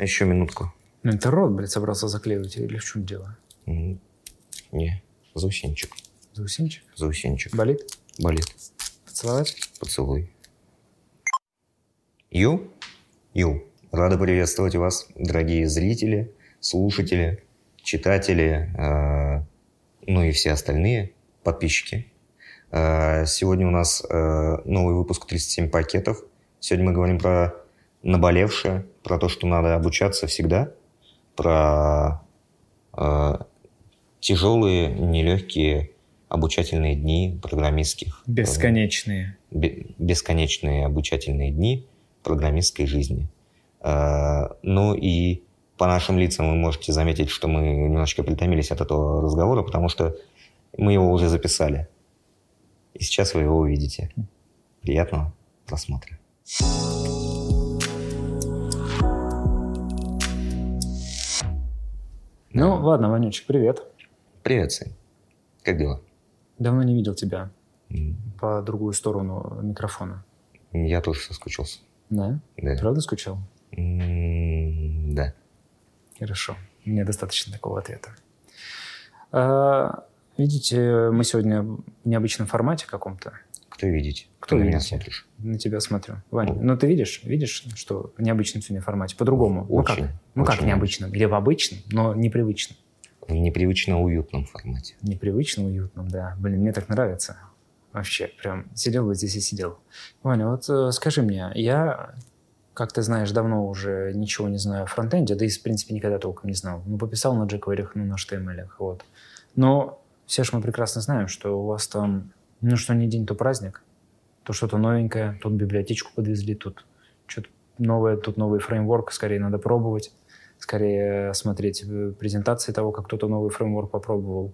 Еще минутку. Ну, это рот, блядь, собрался заклеивать или в чем дело? Не, заусенчик. Заусенчик? Заусенчик. Болит? Болит. Поцеловать? Поцелуй. Ю? Ю. Рада приветствовать вас, дорогие зрители, слушатели, читатели, э, ну и все остальные подписчики. Э, сегодня у нас э, новый выпуск 37 пакетов. Сегодня мы говорим про наболевшее, про то, что надо обучаться всегда, про э, тяжелые, нелегкие обучательные дни программистских. Бесконечные. Бе- бесконечные обучательные дни программистской жизни. Э, Ну и по нашим лицам вы можете заметить, что мы немножечко притомились от этого разговора, потому что мы его уже записали. И сейчас вы его увидите. Приятного просмотра. Ну, ладно, Ванючек, привет. Привет, Сань. Как дела? Давно не видел тебя М, по другую сторону микрофона. Я тоже соскучился. Да? Да. Правда скучал? М, Да. Хорошо. Мне достаточно такого ответа. А, видите, мы сегодня в необычном формате каком-то. Кто видите? Кто на меня смотришь? На тебя смотрю. Ваня, Ну. ты видишь, видишь, что в необычном сегодня формате? По-другому. ну как? Ну как очень необычном? Или в обычном, но непривычном. В непривычно уютном формате. Непривычно уютном, да. Блин, мне так нравится. Вообще, прям сидел бы здесь и сидел. Ваня, вот э, скажи мне, я, как ты знаешь, давно уже ничего не знаю о фронтенде, да и, в принципе, никогда толком не знал. Ну, пописал на jQuery, ну, на HTML, вот. Но все же мы прекрасно знаем, что у вас там, ну, что не день, то праздник. То что-то новенькое, тут библиотечку подвезли, тут что-то новое, тут новый фреймворк, скорее надо пробовать, скорее смотреть э, презентации того, как кто-то новый фреймворк попробовал.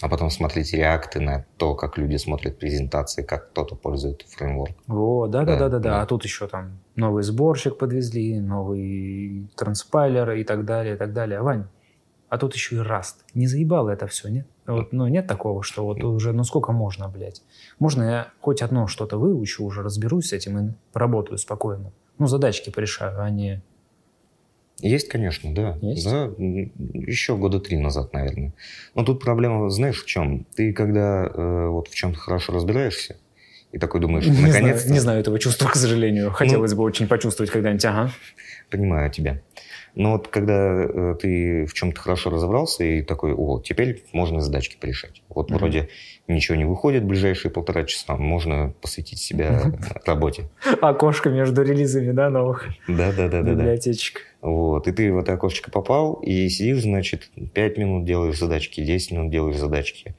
А потом смотреть реакты на то, как люди смотрят презентации, как кто-то пользует фреймворк. О, да, да, Да, да, да. А тут еще там новый сборщик подвезли, новый транспайлер и так далее, и так далее. Вань, а тут еще и Rust. Не заебало это все, нет? Вот, ну, нет такого, что вот уже, ну сколько можно, блядь? Можно я хоть одно что-то выучу, уже разберусь с этим и поработаю спокойно. Ну, задачки порешаю, а не... Есть, конечно, да. Есть? Да, еще года три назад, наверное. Но тут проблема, знаешь, в чем? Ты когда э, вот в чем-то хорошо разбираешься, и такой думаешь, Не знаю, наконец-то... не знаю этого чувства, к сожалению. Хотелось бы очень почувствовать когда-нибудь, ага. Понимаю тебя. Но вот когда э, ты в чем-то хорошо разобрался и такой, о, теперь можно задачки порешать. Вот Мгм. вроде ничего не выходит в ближайшие полтора часа, можно посвятить себя работе. Окошко между релизами, да, новых Да-да-да-да. библиотечек. Вот, и ты в это окошечко попал, и сидишь, значит, 5 минут делаешь задачки, 10 минут делаешь задачки,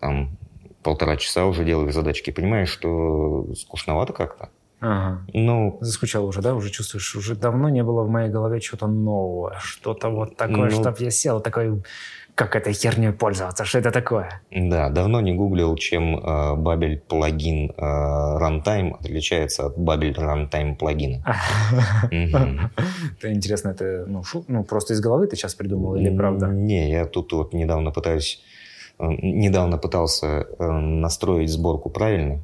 там, полтора часа уже делаешь задачки, понимаешь, что скучновато как-то. Ага. Ну, Заскучал уже, да? Уже чувствуешь, уже давно не было в моей голове чего-то нового, что-то вот такое, Ну. чтоб я сел такой, как этой херней пользоваться, что это такое? да, давно не гуглил, чем э, Babel плагин э, Runtime отличается от Babel Runtime плагина. Это интересно, это ну, ну, просто из головы ты сейчас придумал или правда? Не, я тут вот недавно пытаюсь, э, недавно пытался э, настроить сборку правильно.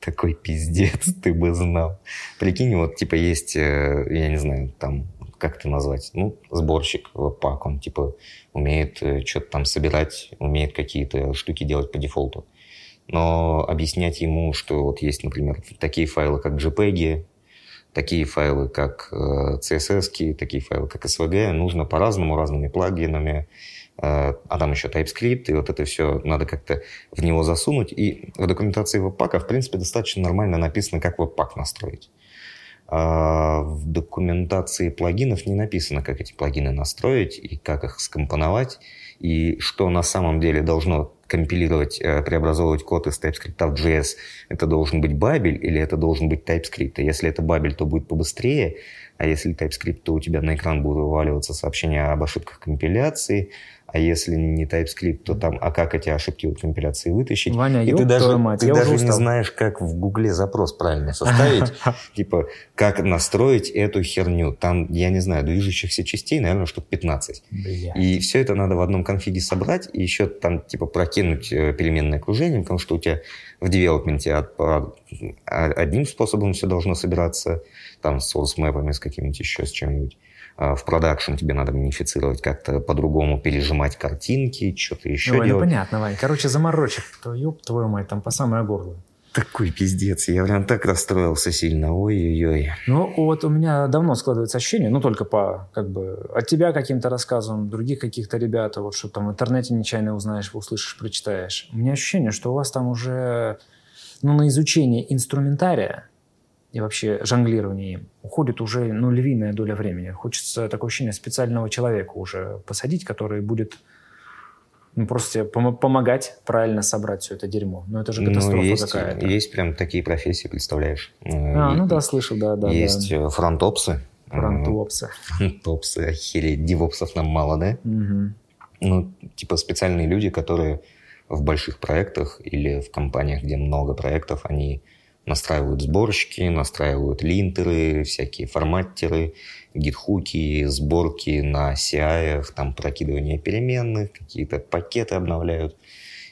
Такой пиздец, ты бы знал. Прикинь, вот типа есть, э, я не знаю, там, как это назвать, ну, сборщик, пак, он типа умеет что-то там собирать, умеет какие-то штуки делать по дефолту. Но объяснять ему, что вот есть, например, такие файлы, как JPEG, такие файлы, как э, CSS, такие файлы, как SVG, нужно по-разному, разными плагинами, э, а там еще TypeScript, и вот это все надо как-то в него засунуть. И в документации веб-пака, в принципе, достаточно нормально написано, как веб-пак настроить. А в документации плагинов не написано, как эти плагины настроить и как их скомпоновать, и что на самом деле должно компилировать, э, преобразовывать код из TypeScript в JS. Это должен быть Babel или это должен быть TypeScript. И если это Babel, то будет побыстрее, а если TypeScript, то у тебя на экран будут вываливаться сообщения об ошибках компиляции, а если не TypeScript, то там, а как эти ошибки в компиляции вытащить? Ваня, И ты даже, мать, ты я даже уже не знаешь, как в Гугле запрос правильно составить. Типа, как настроить эту херню. Там, я не знаю, движущихся частей, наверное, штук 15. Бля. И все это надо в одном конфиге собрать, и еще там, типа, прокинуть э, переменное окружение, потому что у тебя в девелопменте от, по, одним способом все должно собираться, там с source мэпами, с какими-нибудь еще, с чем-нибудь. А в продакшн тебе надо минифицировать, как-то по-другому пережимать картинки, что-то еще Ой, ну делать. ну понятно, Вань. Короче, заморочек, ёб твою мать, там по самое горло. Такой пиздец. Я прям так расстроился сильно. Ой-ой-ой. Ну, вот у меня давно складывается ощущение, ну, только по, как бы, от тебя каким-то рассказам, других каких-то ребят, вот что там в интернете нечаянно узнаешь, услышишь, прочитаешь. У меня ощущение, что у вас там уже, ну, на изучение инструментария и вообще жонглирование им уходит уже, ну, львиная доля времени. Хочется такое ощущение специального человека уже посадить, который будет ну, просто тебе пом- помогать правильно собрать все это дерьмо. Ну, это же катастрофа ну, есть, какая-то. Есть прям такие профессии, представляешь? А, ну да, слышал, да, да. Есть да. э, фронтопсы. Фронтопсы. Фронтопсы, охереть, девопсов нам мало, да? Угу. Ну, типа специальные люди, которые в больших проектах или в компаниях, где много проектов, они настраивают сборщики, настраивают линтеры, всякие форматтеры, гитхуки, сборки на CI, там прокидывание переменных, какие-то пакеты обновляют.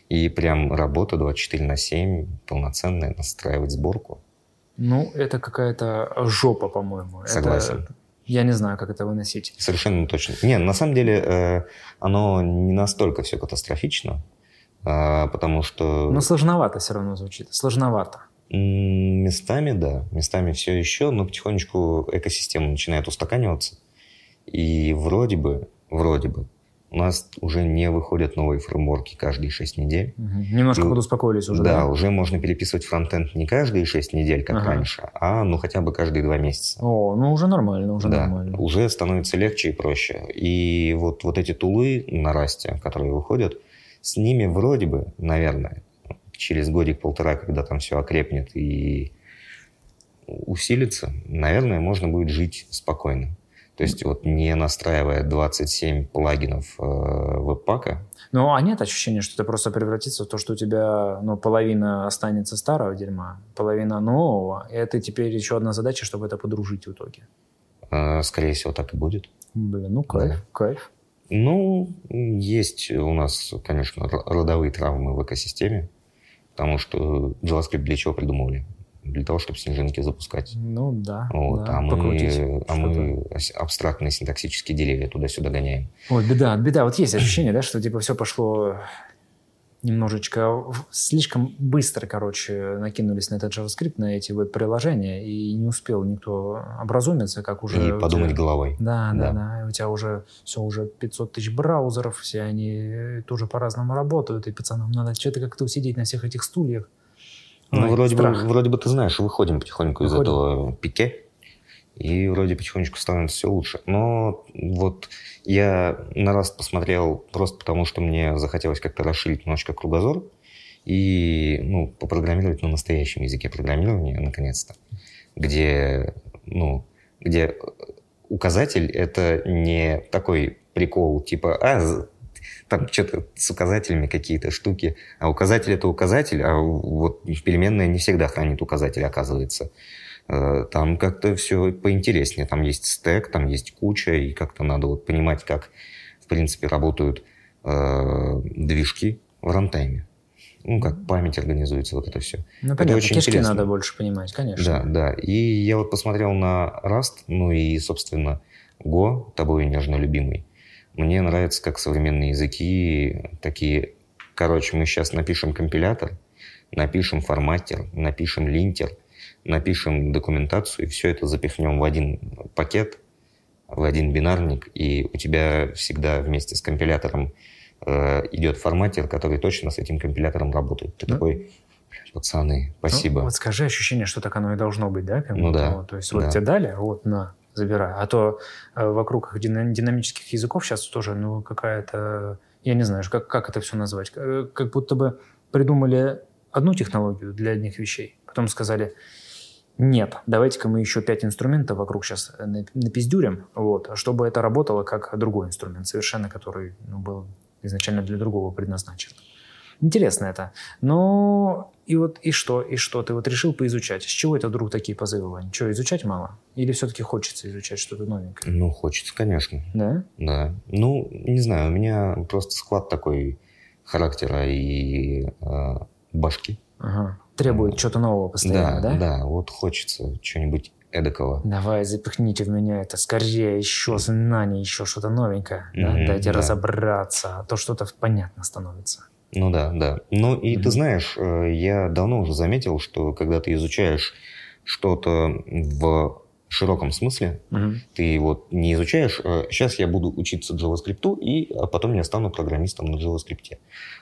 И прям работа 24 на 7, полноценная, настраивать сборку. Ну, это какая-то жопа, по-моему. Согласен. Это... Я не знаю, как это выносить. Совершенно точно. Не, на самом деле, э, оно не настолько все катастрофично, э, потому что... Но сложновато все равно звучит. Сложновато. Местами, да. Местами все еще, но потихонечку экосистема начинает устаканиваться. И вроде бы, вроде бы, у нас уже не выходят новые фреймворки каждые 6 недель. Угу. Немножко И- подуспокоились уже, да, да? уже можно переписывать фронтенд не каждые 6 недель, как Ага. раньше, а ну хотя бы каждые 2 месяца. О, ну уже нормально, уже да, нормально. уже становится легче и проще. И вот, вот эти тулы на расте, которые выходят, с ними вроде бы, наверное, через годик-полтора, когда там все окрепнет и усилится, наверное, можно будет жить спокойно. То есть вот не настраивая 27 плагинов э, веб-пака, Ну, а нет ощущения, что это просто превратится в то, что у тебя ну, половина останется старого дерьма, половина нового, и это теперь еще одна задача, чтобы это подружить в итоге. э, скорее всего, так и будет. Блин, ну кайф, Да. кайф. Ну, есть у нас, конечно, родовые травмы в экосистеме, потому что JavaScript для чего придумывали? Для того, чтобы снежинки запускать. Ну да, Вот, да, а, мы, покрутить а мы абстрактные синтаксические деревья туда-сюда гоняем. Вот беда, беда. Вот есть ощущение, да, что типа все пошло немножечко слишком быстро, короче, накинулись на этот JavaScript, на эти веб-приложения, и не успел никто образумиться, как уже... и подумать тебя- головой. Да, да, Да. да, у тебя уже все, уже 500 тысяч браузеров, все они тоже по-разному работают, и пацанам надо что-то как-то усидеть на всех этих стульях. Ну, Ой, вроде, бы, вроде бы ты знаешь, выходим потихоньку из Выходим. этого пике, и вроде потихонечку становится все лучше. Но вот я на раз посмотрел просто потому, что мне захотелось как-то расширить немножечко кругозор и ну, попрограммировать на настоящем языке программирования, наконец-то, где, ну, где указатель — это не такой прикол, типа, а, там что-то с указателями какие-то штуки, а указатель это указатель, а вот переменная не всегда хранит указатель, оказывается. Э, Там как-то все поинтереснее. Там есть стек, там есть куча, и как-то надо вот понимать, как, в принципе, работают э, движки в рантайме. Ну, как память организуется, вот это все. Ну, это понятно, очень кишки интересно. надо больше понимать, конечно. Да, да. И я вот посмотрел на Rust, ну и, собственно, Go, тобой нежно любимый. Мне нравится, как современные языки такие... Короче, мы сейчас напишем компилятор, напишем форматер, напишем линтер, напишем документацию, и все это запихнем в один пакет, в один бинарник, и у тебя всегда вместе с компилятором э, идет форматер, который точно с этим компилятором работает. Ты Ну, такой, «Блядь, пацаны, спасибо. Ну, вот скажи ощущение, что так оно и должно быть, да? как Ну да, вот, То есть вот да. тебе дали, вот на, забирай. А то э, вокруг дина- динамических языков сейчас тоже, ну, какая-то, я не знаю, как, как это все назвать, Э, как будто бы придумали одну технологию для одних вещей, потом сказали, нет, давайте-ка мы еще пять инструментов вокруг сейчас напиздюрим, вот, чтобы это работало как другой инструмент, совершенно который ну, был изначально для другого предназначен. Интересно это. Ну, и вот и что, и что? Ты вот решил поизучать. С чего это вдруг такие позывы, Вань? Что, изучать мало? Или все-таки хочется изучать что-то новенькое? Ну, хочется, конечно. Да? Да. Ну, не знаю, у меня просто склад такой характера и э, башки, Ага. Требует что-то нового постоянно, да? Да, да, вот хочется чего-нибудь эдакого. Давай, запихните в меня это скорее, еще знаний, еще что-то новенькое. Да? Мгм, Дайте да. разобраться, а то что-то понятно становится. Ну да, да. Ну и ты Мгм. знаешь, э, я давно уже заметил, что когда ты изучаешь что-то в широком смысле, Мгм. ты вот не изучаешь, сейчас я буду учиться JavaScript, и а потом я стану программистом на JavaScript.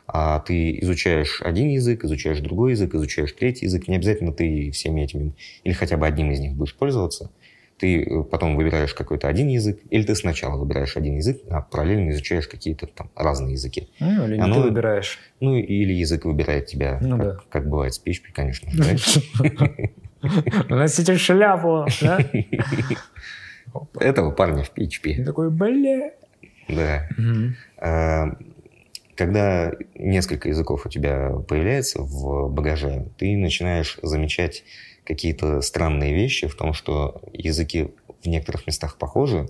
А ты изучаешь один язык, изучаешь другой язык, изучаешь третий язык, не обязательно ты всеми этими, или хотя бы одним из них будешь пользоваться. Ты э, потом выбираешь какой-то один язык, или ты сначала выбираешь один язык, а параллельно изучаешь какие-то там разные языки. Ну, или Оно- ты выбираешь. Ну, или язык выбирает тебя, Ну как, да. как бывает с PHP, конечно. же? Носите шляпу, да? Этого парня в PHP. такой, бля. Да. А, Когда несколько языков у тебя появляется в багаже, ты начинаешь замечать какие-то странные вещи в том, что языки в некоторых местах похожи,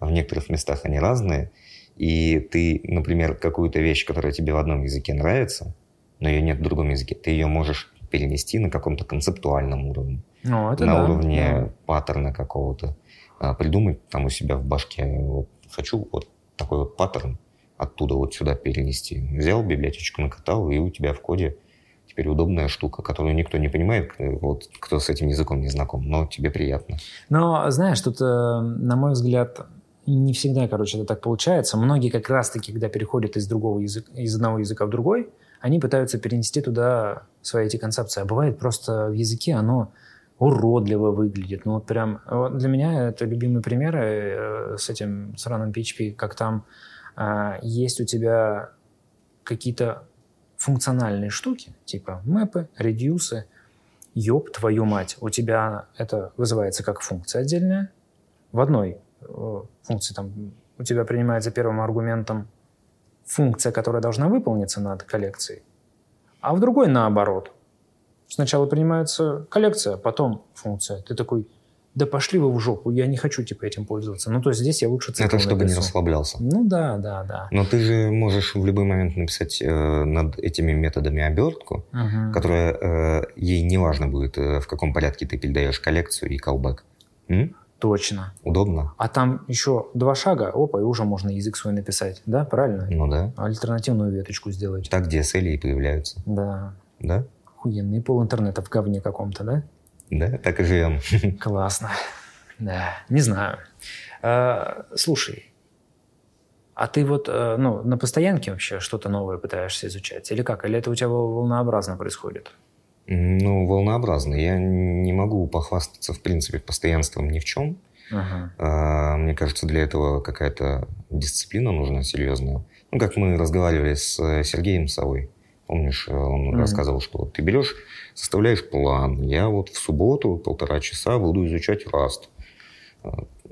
а в некоторых местах они разные. И ты, например, какую-то вещь, которая тебе в одном языке нравится, но ее нет в другом языке, ты ее можешь перенести на каком-то концептуальном уровне. Ну, это на да, уровне да. паттерна какого-то. А, придумать там у себя в башке, вот, хочу вот такой вот паттерн оттуда вот сюда перенести. Взял библиотечку, накатал, и у тебя в коде теперь удобная штука, которую никто не понимает, э, вот, кто с этим языком не знаком, но тебе приятно. Но, знаешь, тут, э, на мой взгляд, не всегда, короче, это так получается. Многие как раз-таки, когда переходят из другого языка, из одного языка в другой, они пытаются перенести туда свои эти концепции. А бывает просто в языке оно уродливо выглядит. Ну вот прям вот для меня это любимые примеры э, с этим сраным PHP, как там а, есть у тебя какие-то функциональные штуки, типа мэпы, редюсы, ёб твою мать, у тебя это вызывается как функция отдельная. В одной э, функции там у тебя принимается первым аргументом функция, которая должна выполниться над коллекцией, а в другой наоборот. Сначала принимается коллекция, потом функция. Ты такой, да пошли вы в жопу, я не хочу типа этим пользоваться. Ну, то есть здесь я лучше цикл Это чтобы не напишу. расслаблялся. Ну да, да, да. Но ты же можешь в любой момент написать э, над этими методами обертку, Мгм. которая э, ей не важно будет, э, в каком порядке ты передаешь коллекцию и callback. М? Точно. Удобно? А там еще два шага, опа, и уже можно язык свой написать. Да, правильно? Ну да. Альтернативную веточку сделать. Так DSL и появляются. Да. Да? Охуенный пол интернета в говне каком-то, да? Да, так и живем. Классно. Да, не знаю. А, слушай, а ты вот э, ну, на постоянке вообще что-то новое пытаешься изучать? Или как? Или это у тебя волнообразно происходит? Ну, волнообразно. Я не могу похвастаться, в принципе, постоянством ни в чем. Ага. А, Мне кажется, для этого какая-то дисциплина нужна серьезная. Ну, как мы разговаривали с э, Сергеем Совой. Помнишь, э, он Мгм. рассказывал, что ты берешь, составляешь план. Я вот в субботу полтора часа буду изучать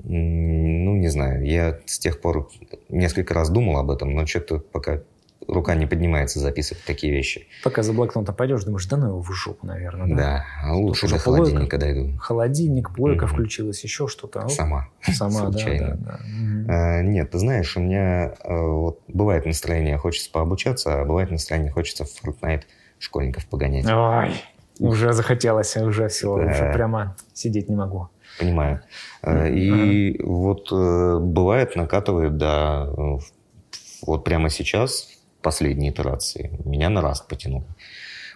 м, Ну, не знаю. Я с тех пор несколько раз думал об этом, но что-то пока рука не поднимается записывать такие вещи. Пока за блокнотом пойдешь, думаешь, да ну его в жопу, наверное. Да. Да, а лучше уже до плойка. холодильника дойду. Холодильник, плойка Мгм. включилась, еще что-то. Сама. Сама, да, случайно. да, да. Мгм. А, Нет, ты знаешь, у меня а, вот бывает настроение, хочется пообучаться, а бывает настроение, хочется в Fortnite школьников погонять. Ой, уже захотелось, уже все, Да. уже прямо сидеть не могу. Понимаю. А, И вот э, бывает накатывает, да, э, вот прямо сейчас, последней итерации, меня на Rust потянуло.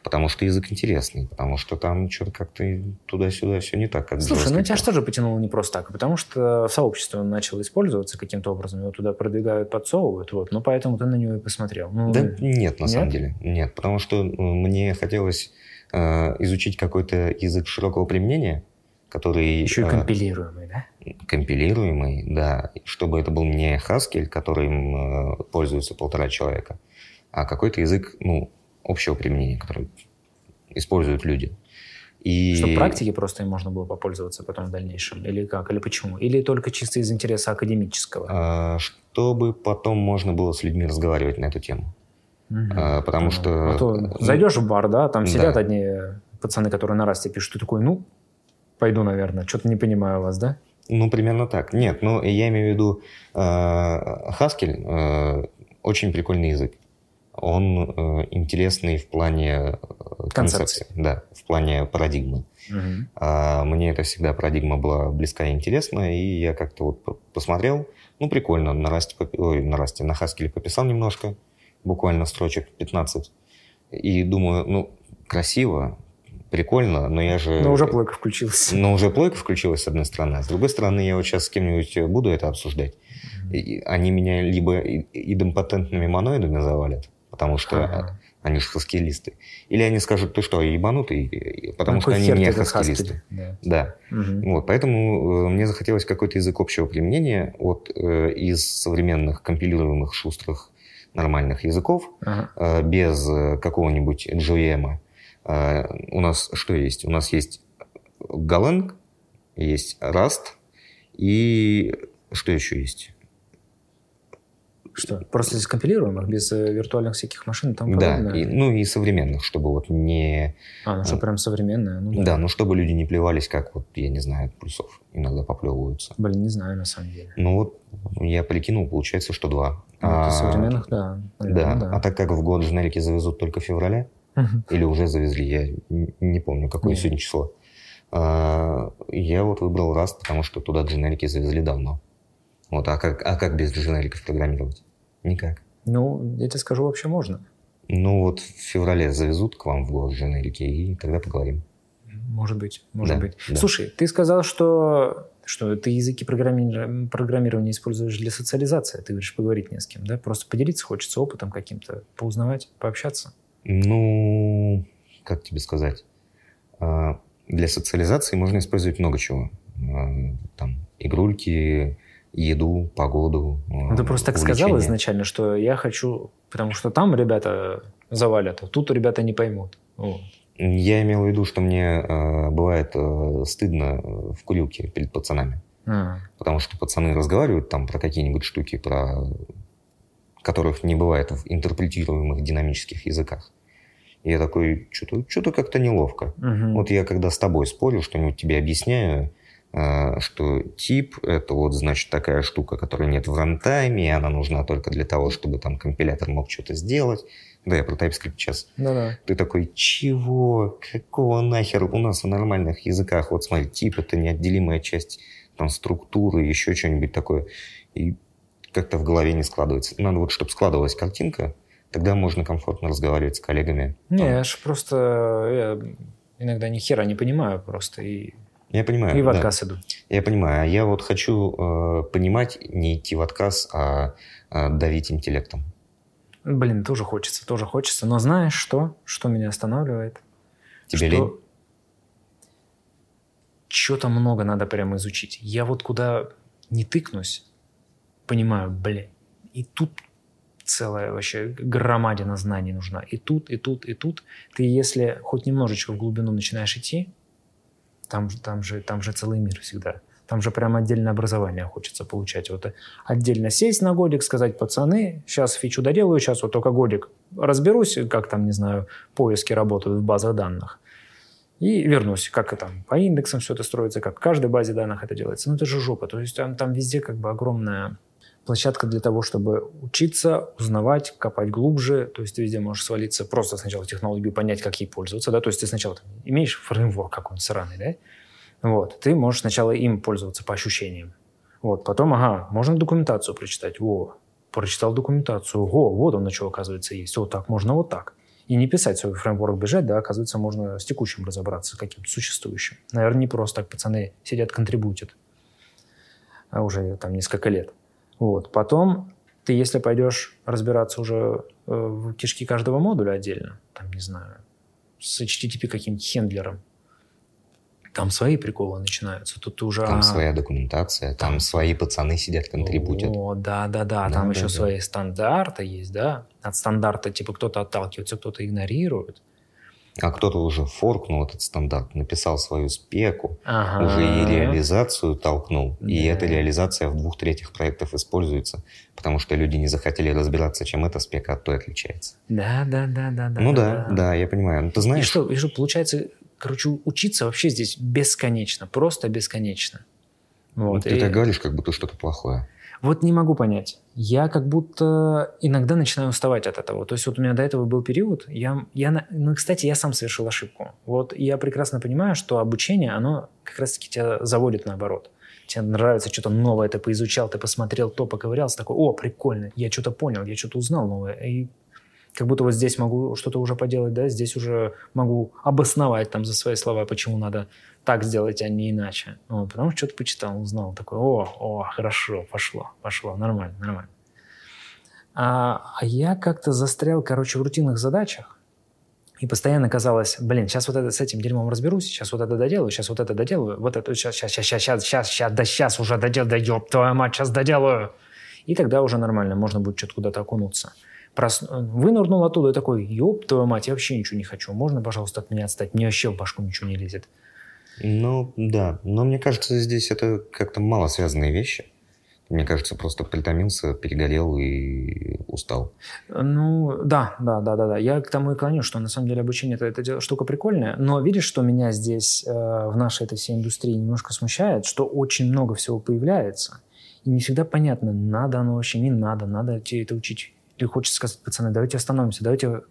Потому что язык интересный, потому что там что-то как-то туда-сюда все не так, как Слушай, ну тебя же тоже потянуло не просто так, а потому что в сообществе он начал использоваться каким-то образом, его туда продвигают, подсовывают, вот, ну поэтому ты на него и посмотрел. Ну, Да нет, на Нет? самом деле. Нет, потому что э, мне хотелось э, изучить какой-то язык широкого применения, который... еще и э, компилируемый, да? компилируемый, да, чтобы это был не Haskell, которым э, пользуются полтора человека, а какой-то язык, ну, общего применения, который используют люди. И... Чтобы практики просто им можно было попользоваться потом в дальнейшем, или как, или почему? Или только чисто из интереса академического? а, чтобы потом можно было с людьми разговаривать на эту тему. Мгм. а, потому Ну, что- а то зайдешь в бар, да, там Да. сидят одни пацаны, которые на расте пишут, ты такой, ну, пойду, наверное, что-то не понимаю вас, да? Ну, примерно так. Нет, ну, я имею в виду, э, Haskell э, очень прикольный язык. Он э, интересный в плане э, концепции, Концепции. да, в плане парадигмы. Мгм. А мне эта всегда парадигма была близка и интересна, и я как-то вот посмотрел, ну, прикольно, на Расте, ой, на Расте, на Хаскеле пописал немножко, буквально строчек 15, и думаю, ну, красиво, прикольно, но я же... Но уже плойка включилась. Но уже плойка включилась, с одной стороны. А с другой стороны, я вот сейчас с кем-нибудь буду это обсуждать. И они меня либо и- идемпотентными моноидами завалят, потому что Ага. они же хаскилисты. Или они скажут, ты что, ебанутый? Потому На что они не хаскилисты. Хаскель? Да. Да. Мгм. Вот, поэтому э, мне захотелось какой-то язык общего применения от, э, из современных компилируемых шустрых нормальных языков, Ага. э, без какого-нибудь GM. Э, у нас что есть? У нас есть Golang, есть Rust и что еще есть? Что? Просто из компилируемых, без э, виртуальных всяких машин тому Да, подобное? и- ну и современных, чтобы вот не... А, ну что, прям современное? Ну, Да, ну чтобы люди не плевались, как вот, я не знаю, от плюсов иногда поплевываются. Блин, не знаю на самом деле. Ну вот я прикинул, получается, что два. Ну, А, современных, да. Да. наверное, а так как в год дженерики завезут только в феврале, или уже завезли, я не помню, какое Не. сегодня число, а, я вот выбрал Rust, потому что туда дженерики завезли давно. Вот, а как, а как без дженериков программировать? Никак. Ну, я тебе скажу, вообще можно. Ну вот в феврале завезут к вам в город дженерики, и тогда поговорим. Может быть, может Да, быть. да. Слушай, ты сказал, что, что ты языки программи- программирования используешь для социализации. Ты говоришь, поговорить не с кем, да? Просто поделиться хочется опытом каким-то, поузнавать, пообщаться. Ну, как тебе сказать? А, Для социализации можно использовать много чего. А, Там игрульки, еду, погоду. Ну, ты просто так сказал изначально, что я хочу, потому что там ребята завалят, а тут ребята не поймут. Вот. Я имел в виду, что мне э, бывает э, стыдно в курилке перед пацанами. А, Потому что пацаны разговаривают там про какие-нибудь штуки, про которых не бывает в интерпретируемых динамических языках. И я такой, что-то что как-то неловко. мгм. Вот я когда с тобой спорю, что-нибудь тебе объясняю, что тип — это вот, значит, такая штука, которой нет в рантайме, и она нужна только для того, чтобы там компилятор мог что-то сделать. Да, я про TypeScript сейчас. Да-да. Ты такой, чего? Какого нахер? У нас в нормальных языках, вот смотри, тип — это неотделимая часть там, структуры, еще что-нибудь такое. И как-то в голове не складывается. Надо вот, чтобы складывалась картинка, тогда можно комфортно разговаривать с коллегами. Не, Там, я ж просто я иногда ни хера не понимаю просто и, Я понимаю. и в да. отказ иду. Я понимаю. А я вот хочу э, понимать, не идти в отказ, а, а давить интеллектом. Блин, тоже хочется, тоже хочется. Но знаешь что? Что меня останавливает? Тебе лень? Что-то много надо прямо изучить. Я вот куда не тыкнусь, понимаю, блин, и тут целая вообще громадина знаний нужна. И тут, и тут, и тут. Ты если хоть немножечко в глубину начинаешь идти, там, же- там, же, там же целый мир всегда. Там же прям отдельное образование хочется получать. Вот отдельно сесть на годик, сказать, пацаны, сейчас фичу доделаю, сейчас вот только годик разберусь, как там, не знаю, поиски работают в базах данных. И вернусь, как там по индексам все это строится, как в каждой базе данных это делается. Ну, это же жопа. То есть там, там везде как бы огромная площадка для того, чтобы учиться, узнавать, копать глубже. То есть ты везде можешь свалиться просто сначала технологию, понять, как ей пользоваться. Да? То есть ты сначала там, имеешь фреймворк какой-нибудь сраный, да? Вот. Ты можешь сначала им пользоваться по ощущениям. Вот. Потом, ага, можно документацию прочитать. Во, прочитал документацию. Ого, вот он на что, оказывается, есть. Вот так, можно вот так. И не писать свой фреймворк бежать, да, оказывается, можно с текущим разобраться, с каким-то существующим. Наверное, не просто так пацаны сидят, контрибутят. А уже там несколько лет. Вот. Потом ты, если пойдешь разбираться уже э, в кишки каждого модуля отдельно, там, не знаю, с HTTP каким-нибудь хендлером, там свои приколы начинаются. Тут ты уже... Там ага, своя документация, там свои пацаны сидят, контрибутят. О, да, да, да. Да, Там да, еще да. свои стандарты есть, да. От стандарта типа кто-то отталкивается, кто-то игнорирует. А кто-то уже форкнул этот стандарт, написал свою спеку, Ага. уже и реализацию толкнул. И Да. эта реализация в двух третьих проектов используется, потому что люди не захотели разбираться, чем эта спека от той отличается. Да, да, да, да, да. ну да, да, я понимаю. Ну ты И знаешь, что, и что, получается, короче, учиться вообще здесь бесконечно, просто бесконечно. Вот. Ну, ты и... так говоришь, как будто что-то плохое. Вот не могу понять. Я как будто иногда начинаю уставать от этого. То есть вот у меня до этого был период, я, я, ну, кстати, я сам совершил ошибку. Вот я прекрасно понимаю, что обучение, оно как раз-таки тебя заводит наоборот. Тебе нравится что-то новое, ты поизучал, ты посмотрел то, поковырялся, такой, о, прикольно, я что-то понял, я что-то узнал новое. И как будто вот здесь могу что-то уже поделать, да, здесь уже могу обосновать там за свои слова, почему надо так сделать, а не иначе. Вот, потому что что-то почитал, узнал, такой, о, о, хорошо, пошло, пошло, нормально, нормально. А, а я как-то застрял, короче, в рутинных задачах, и постоянно казалось, блин, сейчас вот это, с этим дерьмом разберусь, сейчас вот это доделаю, сейчас вот это доделаю, вот это, сейчас, сейчас, сейчас, сейчас, сейчас, сейчас, да сейчас уже доделаю, да ёб твою мать, сейчас доделаю. И тогда уже нормально, можно будет что-то куда-то окунуться. Прос... Вынырнул оттуда и такой, ёб твою мать, я вообще ничего не хочу, можно, пожалуйста, от меня отстать, мне вообще в башку ничего не лезет. Ну, да. Но мне кажется, здесь это как-то мало связанные вещи. Мне кажется, просто притомился, перегорел и устал. Ну, да, да, да, да, да. Я к тому и клоню, что на самом деле обучение это, это штука прикольная. Но видишь, что меня здесь э, в нашей этой всей индустрии немножко смущает, что очень много всего появляется. И не всегда понятно, надо оно вообще, не надо, надо тебе это учить. Или хочется сказать, пацаны, давайте остановимся, давайте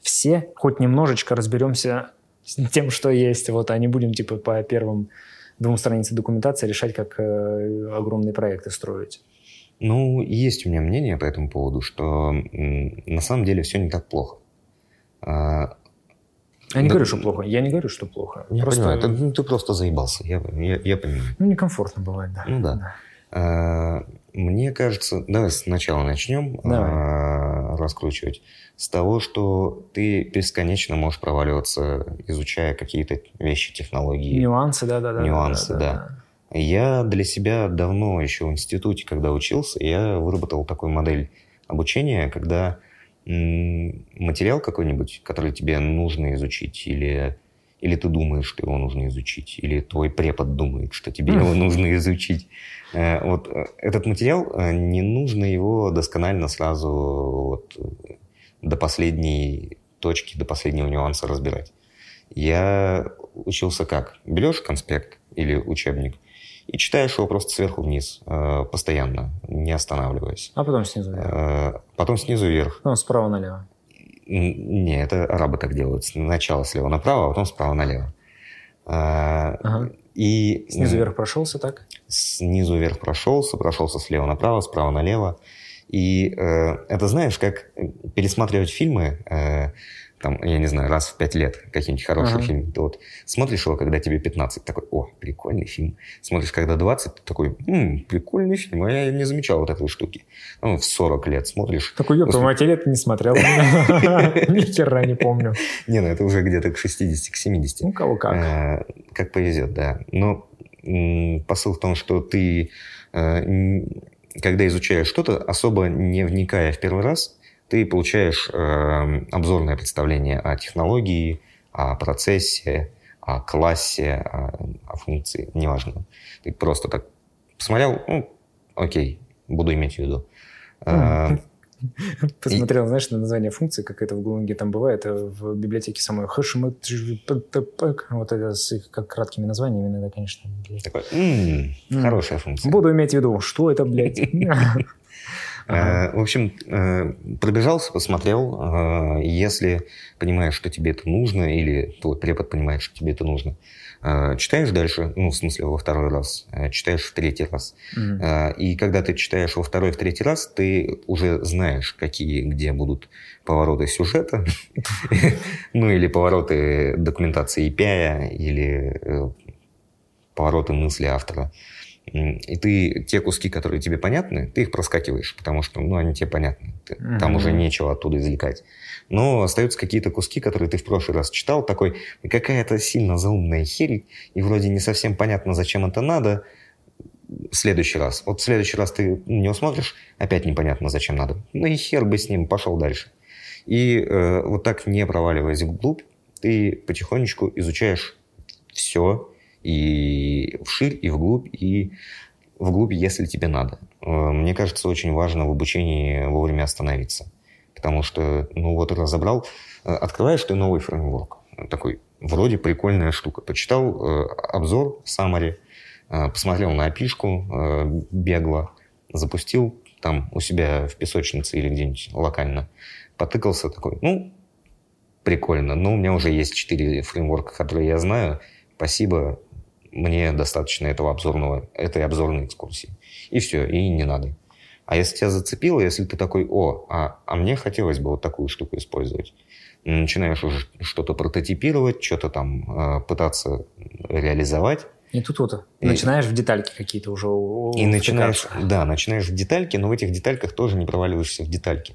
все хоть немножечко разберемся с тем, что есть, вот, а не будем типа по первым двум страницам документации решать, как э, огромные проекты строить. Ну, есть у меня мнение по этому поводу, что на самом деле все не так плохо. А, я не да, говорю, что плохо. Я не говорю, что плохо. Я просто... понимаю, ты, ну, ты просто заебался. Я, я, я понимаю. Ну, некомфортно бывает, да. Ну да. да. А, мне кажется, давай сначала начнем давай. А, раскручивать с того, что ты бесконечно можешь проваливаться, изучая какие-то вещи, технологии. Нюансы, да-да-да. Нюансы, да, да. да. Я для себя давно еще в институте, когда учился, я выработал такую модель обучения, когда материал какой-нибудь, который тебе нужно изучить, или, или ты думаешь, что его нужно изучить, или твой препод думает, что тебе его нужно изучить. Э, вот э, этот материал, э, не нужно его досконально сразу вот, до последней точки, до последнего нюанса разбирать. Я учился как? Берешь конспект или учебник и читаешь его просто сверху вниз, постоянно, не останавливаясь. А потом снизу вверх? Потом снизу вверх. Потом справа налево? Не, это арабы так делают. Сначала слева направо, а потом справа налево. Ага. И, снизу вверх прошелся так? Снизу вверх прошелся, прошелся слева направо, справа налево. И э, это знаешь, как пересматривать фильмы, э, там, я не знаю, раз в пять лет какие-нибудь хорошие uh-huh. фильмы. Ты вот смотришь его, когда тебе 15, такой, о, прикольный фильм. Смотришь, когда 20, ты такой, м, прикольный фильм, а я не замечал вот этой штуки. Ну, в 40 лет смотришь. Такой, ёпта, после... лет не смотрел. Ни хера не помню. Не, ну это уже где-то к 60, к 70. Ну, кого как. Э, как повезет, да. Но посыл в том, что ты э, когда изучаешь что-то, особо не вникая в первый раз, ты получаешь э, обзорное представление о технологии, о процессе, о классе, о, о функции, неважно. Ты просто так посмотрел, ну, окей, буду иметь в виду. Э, Посмотрел, и... знаешь, на название функции, как это в Гоунге там бывает, э, в библиотеке самой хэшмэт, вот это с их как краткими названиями иногда, конечно. Такой, м-м, хорошая функция. Буду иметь в виду, что это, блядь? Э, в общем, э, пробежался, посмотрел. Если понимаешь, что тебе это нужно, или твой препод понимает, что тебе это нужно, Э, читаешь дальше, ну, в смысле, во второй раз, э, читаешь в третий раз. Mm-hmm. И когда ты читаешь во второй, в третий раз, ты уже знаешь, какие, где будут повороты сюжета, ну, или повороты документации API, или повороты мысли автора. И ты те куски, которые тебе понятны, ты их проскакиваешь, потому что ну, они тебе понятны. Ты, mm-hmm. Там уже нечего оттуда извлекать. Но остаются какие-то куски, которые ты в прошлый раз читал, такой, какая-то сильно заумная херь, и вроде не совсем понятно, зачем это надо. В следующий раз. Вот в следующий раз ты не усмотришь, опять непонятно, зачем надо. Ну и хер бы с ним, пошел дальше. И э, вот так, не проваливаясь вглубь, ты потихонечку изучаешь все, и вширь, и вглубь, и вглубь, если тебе надо. Э, мне кажется, очень важно в обучении вовремя остановиться. Потому что, ну вот разобрал, э, открываешь ты новый фреймворк. Такой, вроде прикольная штука. Почитал э, обзор, summary, Э, посмотрел на опишку э, бегло, запустил там у себя в песочнице или где-нибудь локально, потыкался такой, ну, прикольно, но у меня уже есть четыре фреймворка, которые я знаю, спасибо, мне достаточно этого обзорного, этой обзорной экскурсии. И все, и не надо. А если тебя зацепило, если ты такой, о, а, а мне хотелось бы вот такую штуку использовать, начинаешь уже что-то прототипировать, что-то там э, пытаться реализовать. И тут вот и, начинаешь в детальки какие-то уже И начинаешь, да, начинаешь в детальки, но в этих детальках тоже не проваливаешься в детальки.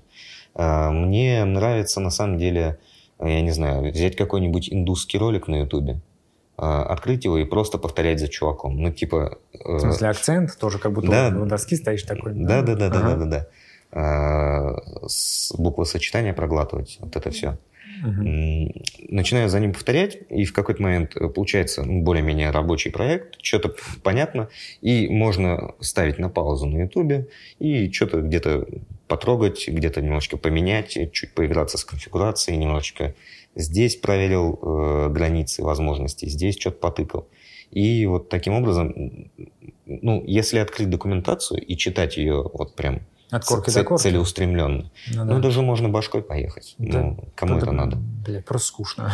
Э, мне нравится на самом деле, я не знаю, взять какой-нибудь индусский ролик на ютубе, э, открыть его и просто повторять за чуваком. Ну, типа... В смысле, акцент тоже как будто да, на доске стоишь такой. Да, да, да, да, ага. да, да, да. да. С буквосочетания проглатывать, вот это все. Угу. Начинаю за ним повторять, и в какой-то момент э, получается более-менее рабочий проект, что-то понятно, и можно ставить на паузу на ютубе и что-то где-то потрогать, где-то немножечко поменять, чуть поиграться с конфигурацией, немножечко здесь проверил э, границы возможностей, здесь что-то потыкал. И вот таким образом, ну, если открыть документацию и читать ее вот прям от корки ц- до корки. Целеустремленно. Ну, да. ну, даже можно башкой поехать. Да. Ну, кому это, это надо? Бля, просто скучно.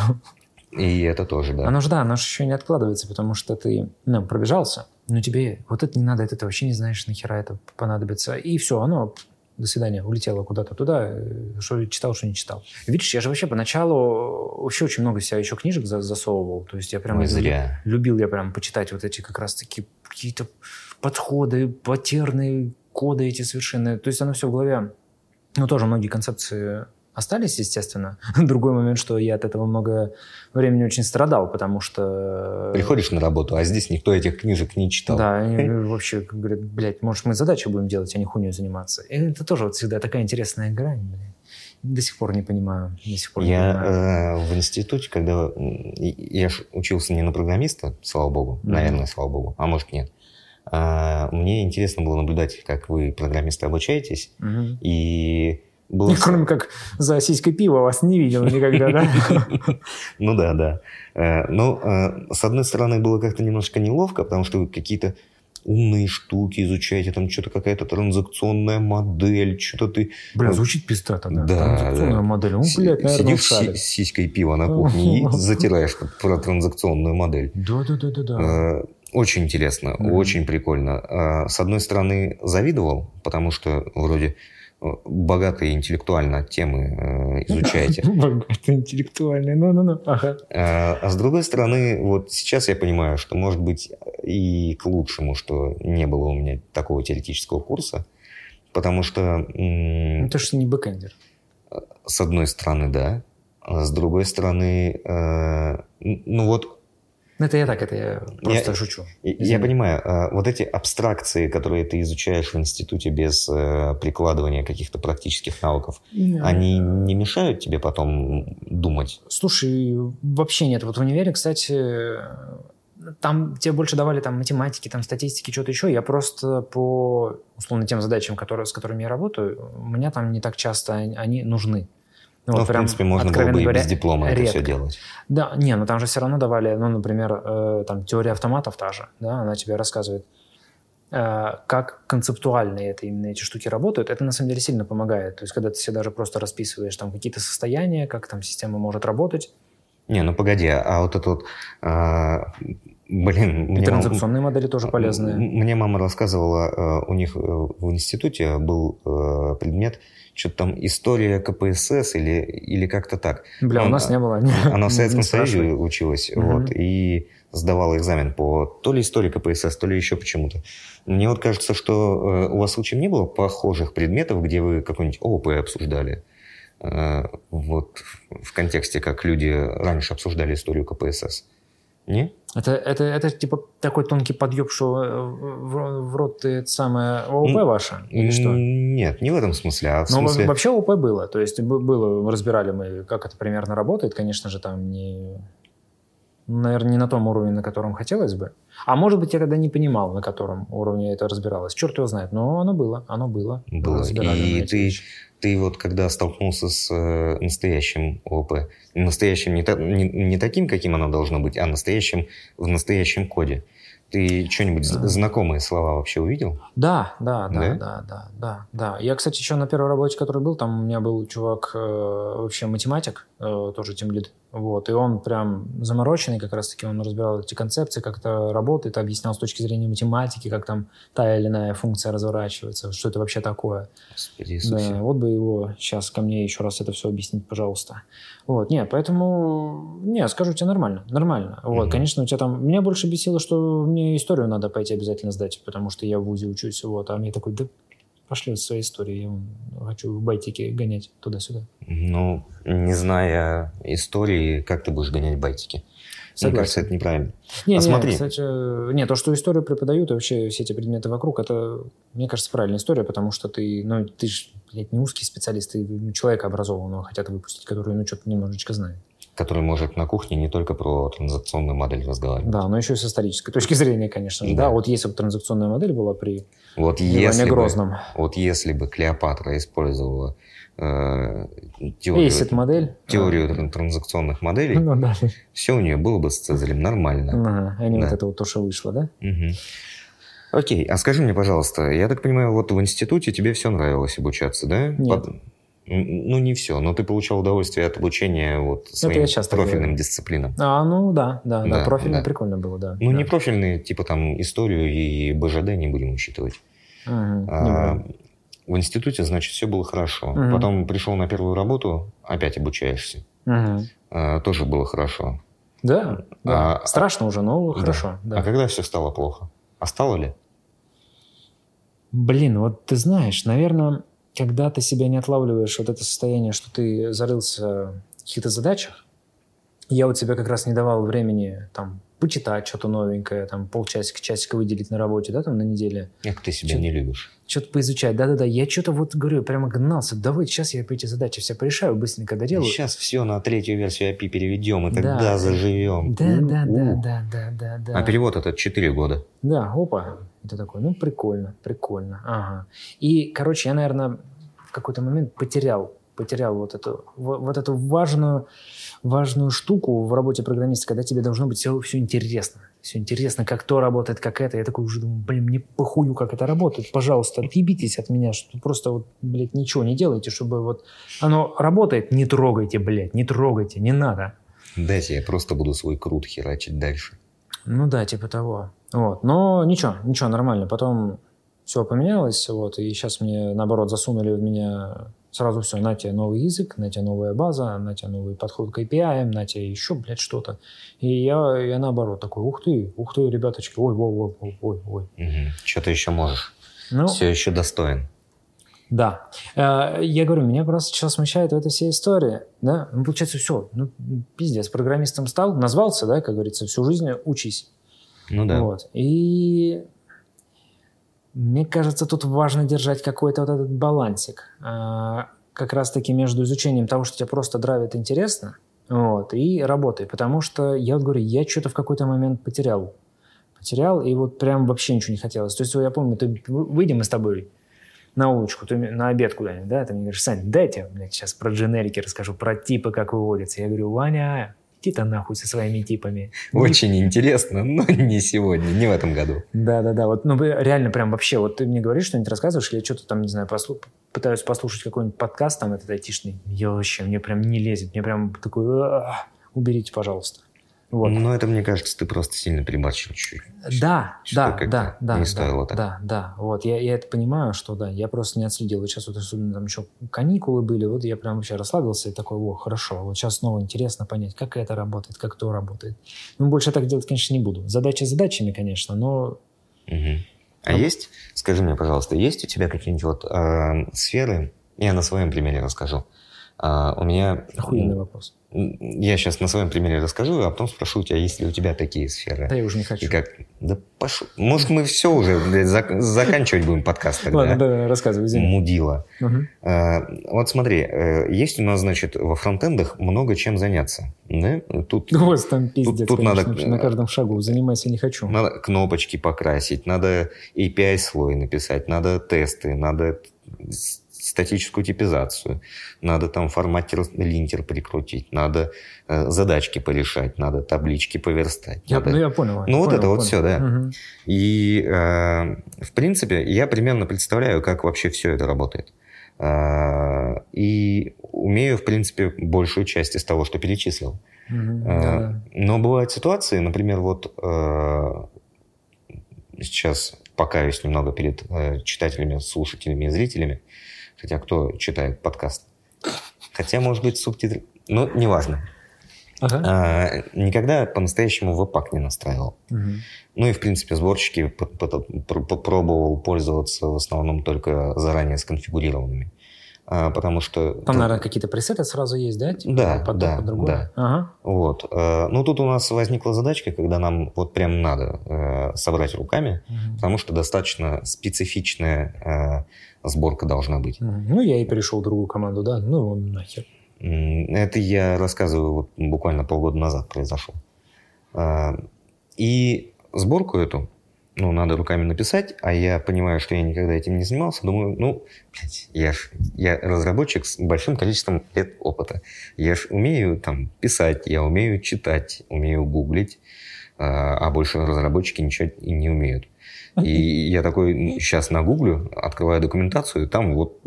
И это тоже, да. Оно же, да, оно же еще не откладывается, потому что ты, ну, пробежался, но тебе вот это не надо, это ты вообще не знаешь, нахера это понадобится. И все, оно до свидания, улетело куда-то туда, э, что читал, что не читал. Видишь, я же вообще поначалу вообще очень много себя еще книжек засовывал. То есть я прям Ой, зря. любил я прям почитать вот эти как раз-таки какие-то подходы, патерны, коды эти совершенно. То есть оно все в голове. Ну, тоже многие концепции остались, естественно. Другой момент, что я от этого много времени очень страдал, потому что... Приходишь на работу, а здесь никто этих книжек не читал. Да, они вообще говорят, блядь, может, мы задачи будем делать, а не хуйней заниматься. И это тоже вот всегда такая интересная грань, блядь. До сих пор не понимаю. До сих пор я не понимаю. Э, в институте, когда я учился не на программиста, слава богу, mm-hmm. наверное, слава богу, а может нет, а, мне интересно было наблюдать, как вы, программисты, обучаетесь. Угу. И было... Кроме как за сиськой пива вас не видел никогда, да? Ну да, да. Э, но, э, с одной стороны, было как-то немножко неловко, потому что какие-то умные штуки изучаете, там что-то какая-то транзакционная модель, что-то ты... Бля, звучит пиздато, да. Да. Транзакционная да. модель. Ну, блядь, наверное, Сидишь с сиськой пива на кухне и затираешь про транзакционную модель. Да-да-да-да. Очень интересно, mm-hmm. очень прикольно. С одной стороны, завидовал, потому что вроде э, богатые интеллектуально темы э, изучаете. Богатые интеллектуальные, ну-ну-ну. Ага. А, а с другой стороны, вот сейчас я понимаю, что, может быть, и к лучшему, что не было у меня такого теоретического курса, потому что... Ну, ты же не бэкэндер. С одной стороны, да. А с другой стороны, э, ну вот ну, это я так, это я просто я, шучу. Извини. Я понимаю, а, вот эти абстракции, которые ты изучаешь в институте без э, прикладывания каких-то практических навыков, нет. они не мешают тебе потом думать? Слушай, вообще нет. Вот в универе, кстати, там тебе больше давали там математики, там статистики, что-то еще. Я просто по условно тем задачам, которые, с которыми я работаю, у меня там не так часто они нужны. Ну, ну вот в принципе, можно было бы и без диплома редко. это все делать. Да, не, но там же все равно давали, ну, например, э, там теория автоматов та же, да, она тебе рассказывает, э, как концептуально это, именно эти штуки работают. Это на самом деле сильно помогает. То есть, когда ты себе даже просто расписываешь там какие-то состояния, как там система может работать. Не, ну погоди, а вот это вот э, Блин, и транзакционные модели тоже полезные. Мне мама рассказывала, э, у них э, в институте был э, предмет что-то там история КПСС или, или как-то так. Бля, у нас не было. Она в Советском Союзе училась, угу. вот, и сдавала экзамен по то ли истории КПСС, то ли еще почему-то. Мне вот кажется, что э, у вас случаем не было похожих предметов, где вы какой-нибудь ООП обсуждали? Э, вот в контексте, как люди раньше обсуждали историю КПСС. Не? Это, это, это типа такой тонкий подъеб, что э, в, в рот ты это самое ООП ваше? Или что? Нет, не в этом смысле, а в Но смысле... вообще ООП было. То есть было, разбирали мы, как это примерно работает. Конечно же, там не... Наверное, не на том уровне, на котором хотелось бы. А может быть, я тогда не понимал, на котором уровне это разбиралось. Черт его знает. Но оно было, оно было. Было. И ты, вещи ты вот когда столкнулся с э, настоящим ОП, настоящим не, та, не, не таким, каким оно должно быть, а настоящим в настоящем коде, Ты что-нибудь Да. знакомые слова вообще увидел? Да, да, да, Да? да, да, да, да. Я, кстати, еще на первой работе, который был, там у меня был чувак, э, вообще математик, э, тоже тимлид, вот, и он прям замороченный как раз-таки, он разбирал эти концепции, как это работает, объяснял с точки зрения математики, как там та или иная функция разворачивается, что это вообще такое. Господи. Да, вот бы его сейчас ко мне еще раз это все объяснить, пожалуйста. Вот, не, поэтому, не, скажу тебе нормально, нормально. Вот, Мгм. конечно, у тебя там, меня больше бесило, что мне историю надо пойти обязательно сдать, потому что я в ВУЗе учусь, вот, а мне такой, да пошли в своей истории, я хочу в байтике гонять туда-сюда. Ну, не зная истории, как ты будешь гонять байтики? Мне Согласен. кажется, это неправильно. Не, А не, смотри. кстати, не, то, что историю преподают, и вообще все эти предметы вокруг, это, мне кажется, правильная история, потому что ты, ну, ты же, блядь, не узкий специалист, ты ну, человека образованного хотят выпустить, который, ну, что-то немножечко знает. Который может на кухне не только про транзакционную модель разговаривать. Да, но еще и с исторической точки зрения, конечно же. Да, Да. вот если бы транзакционная модель была при Вот если, бы, Грозном. вот если бы Клеопатра использовала э, теорию, Эйсит модель. теорию тран- транзакционных моделей, Ну да. все у нее было бы с Цезарем нормально. Ага, а не Да. вот это вот то, что вышло, да? Мгм. Окей, а скажи мне, пожалуйста, я так понимаю, вот в институте тебе все нравилось обучаться, да? Нет. М, Ну, не все, но ты получал удовольствие от обучения вот своим профильным говорю. дисциплинам. А, ну да, да, да, Да, профильно да. прикольно было, да. Ну, да. не профильные, типа там историю и БЖД не будем учитывать. Не А, в институте, значит, все было хорошо. Мгм. Потом пришел на первую работу, опять обучаешься. Мгм. А, тоже было хорошо. Да, да. А- Страшно уже, но Да. хорошо. Да. А когда все стало плохо? А стало ли? Блин, вот ты знаешь, наверное, когда ты себя не отлавливаешь, вот это состояние, что ты зарылся в каких-то задачах, я вот себе как раз не давал времени там почитать что-то новенькое, там полчасика, часика выделить на работе, да, там на неделе, Как ты себя Чё- не любишь? что-то поизучать. Да-да-да, я что-то вот говорю, прямо гнался, давай сейчас я эти задачи все порешаю, быстренько доделаю. Сейчас все на третью версию API переведем, и тогда Да. заживем. Да, да, да, У-у. да, да, да, да. А перевод этот 4 года. Да, опа. Это такой, ну, прикольно, прикольно. Ага. И, короче, я, наверное, в какой-то момент потерял, потерял вот эту, во- вот эту важную, важную штуку в работе программиста, когда тебе должно быть все, все интересно. Все интересно, как то работает, как это. Я такой уже думаю, блин, мне похую, как это работает. Пожалуйста, отъебитесь от меня, что просто вот, блядь, ничего не делайте, чтобы вот оно работает. Не трогайте, блядь, не трогайте, не надо. Дайте, я просто буду свой крут херачить дальше. Ну да, типа того. Вот. Но ничего, ничего, нормально. Потом все поменялось, вот, и сейчас мне, наоборот, засунули в меня сразу все, на тебе новый язык, на тебе новая база, на тебе новый подход к API, на тебе еще, блядь, что-то. И я, я наоборот такой, ух ты, ух ты, ребяточки, ой, ой, ой, ой, ой, ой. Что ты еще можешь? Ну, Все еще достоин. да. Э, Я говорю, меня просто сейчас смущает в этой всей истории, да, ну, получается, все, ну, пиздец, программистом стал, назвался, да, как говорится, всю жизнь учись. Ну да. Вот. И мне кажется, тут важно держать какой-то вот этот балансик. а, Как раз-таки между изучением того, что тебя просто драйвит интересно, вот, и работой. Потому что, я вот говорю, я что-то в какой-то момент потерял. Потерял, и вот прям вообще ничего не хотелось. То есть, я помню, ты, выйдем мы с тобой на улочку, ты на обед куда-нибудь, да, ты мне говоришь, Сань, дайте, блядь, сейчас про дженерики расскажу, про типы, как выводятся. Я говорю, Ваня, иди ты нахуй со своими типами. Очень интересно, но не сегодня, не в этом году. Да, да, да. Вот, ну, реально прям вообще, вот ты мне говоришь, что-нибудь рассказываешь, или я что-то там, не знаю, послу- пытаюсь послушать какой-нибудь подкаст там этот айтишный. Я вообще, мне прям не лезет, мне прям такой, «А, уберите, пожалуйста. Вот. Но это, мне кажется, ты просто сильно переборщил чуть-чуть. Да, да, да, да, не да, стоило так. да, да. Вот я, я это понимаю, что да, я просто не отследил. Вот сейчас вот особенно там еще каникулы были, вот я прям вообще расслабился и такой, о, хорошо, вот сейчас снова интересно понять, как это работает, как то работает. Ну, больше так делать, конечно, не буду. Задачи задачами, конечно, но Мгм. А Ну. есть, скажи мне, пожалуйста, есть у тебя какие-нибудь вот э, сферы, я на своем примере расскажу. А, у меня... охуенный вопрос. Я сейчас на своем примере расскажу, а потом спрошу у тебя, есть ли у тебя такие сферы. Да я уже не хочу. И как? Да пошел. Может, мы все уже блядь, зак- заканчивать будем подкаст тогда? Ладно, да, рассказывай, извини. Мудила. А, Вот смотри, э, есть у нас, значит, во фронтендах много чем заняться. Да? Тут У вас там пиздец, тут конечно, надо- на каждом шагу. Занимайся не хочу. надо кнопочки покрасить, надо API слой написать, надо тесты, надо статическую типизацию, надо там форматер линтер прикрутить, надо э, задачки порешать, надо таблички поверстать. Я, надо... ну, я понял. Ну, вот понял, это вот понял. все, да. Мгм. И, э, в принципе, я примерно представляю, как вообще все это работает. Э, и умею, в принципе, большую часть из того, что перечислил. Мгм. Э, Да-да. Но бывают ситуации, например, вот э, сейчас покаюсь немного перед э, читателями, слушателями и зрителями, хотя кто читает подкаст? Хотя, может быть, субтитры... Ну, неважно. Ага. А, никогда по-настоящему веб-пак не настраивал. Мгм. Ну и, в принципе, сборщики попробовал пользоваться в основном только заранее сконфигурированными. А, потому что... Там, наверное, какие-то пресеты сразу есть, да? Типа, Да, под, да, под другое? да. Ага. Вот. Э, Ну, тут у нас возникла задачка, когда нам вот прям надо э, собрать руками, Мгм. потому что достаточно специфичная э, сборка должна быть. Ну, я и перешел в другую команду, да. Ну, его нахер. Это я рассказываю, вот буквально полгода назад произошло. А, И сборку эту, ну, надо руками написать, а я понимаю, что я никогда этим не занимался, думаю, ну, блядь, я ж, я разработчик с большим количеством лет опыта. Я ж умею там писать, я умею читать, умею гуглить, а а больше разработчики ничего и не умеют. И я такой сейчас нагуглю, открываю документацию, там вот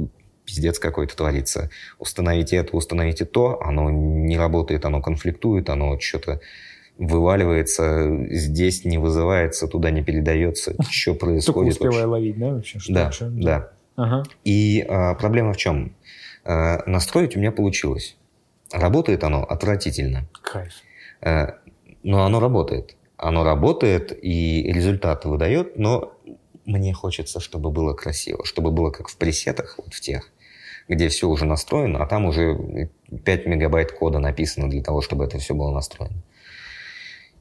пиздец какой-то творится. Установите это, установите то, оно не работает, оно конфликтует, оно что-то вываливается, здесь не вызывается, туда не передается, что Только происходит успевая вообще. ловить, да, вообще? Что Да, вообще? да. Ага. И а, проблема в чем? А, настроить у меня получилось. Работает оно отвратительно. Кайф. Э, Но оно работает. Оно работает и результаты выдает, но мне хочется, чтобы было красиво, чтобы было как в пресетах, вот в тех, где все уже настроено, а там уже 5 мегабайт кода написано для того, чтобы это все было настроено.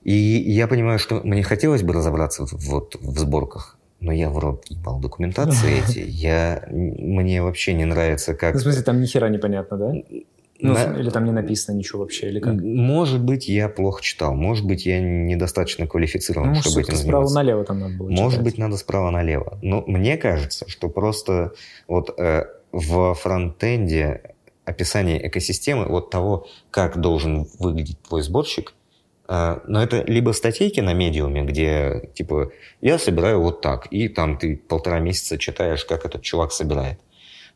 И я понимаю, что мне хотелось бы разобраться вот в сборках, но я в рот ебал документации эти. Я, мне вообще не нравится, как... Ну, в смысле, там ни хера непонятно, да? Ну, На- Или там не написано ничего вообще, или как? Может быть, я плохо читал, может быть, я недостаточно квалифицирован, Ну, может, чтобы этим справа заниматься. налево там надо было Может читать. быть, надо справа налево. Но мне кажется, что просто вот э, в фронтенде описание экосистемы, вот того, как должен выглядеть твой сборщик, э, но это либо статейки на медиуме, где типа я собираю вот так, и там ты полтора месяца читаешь, как этот чувак собирает.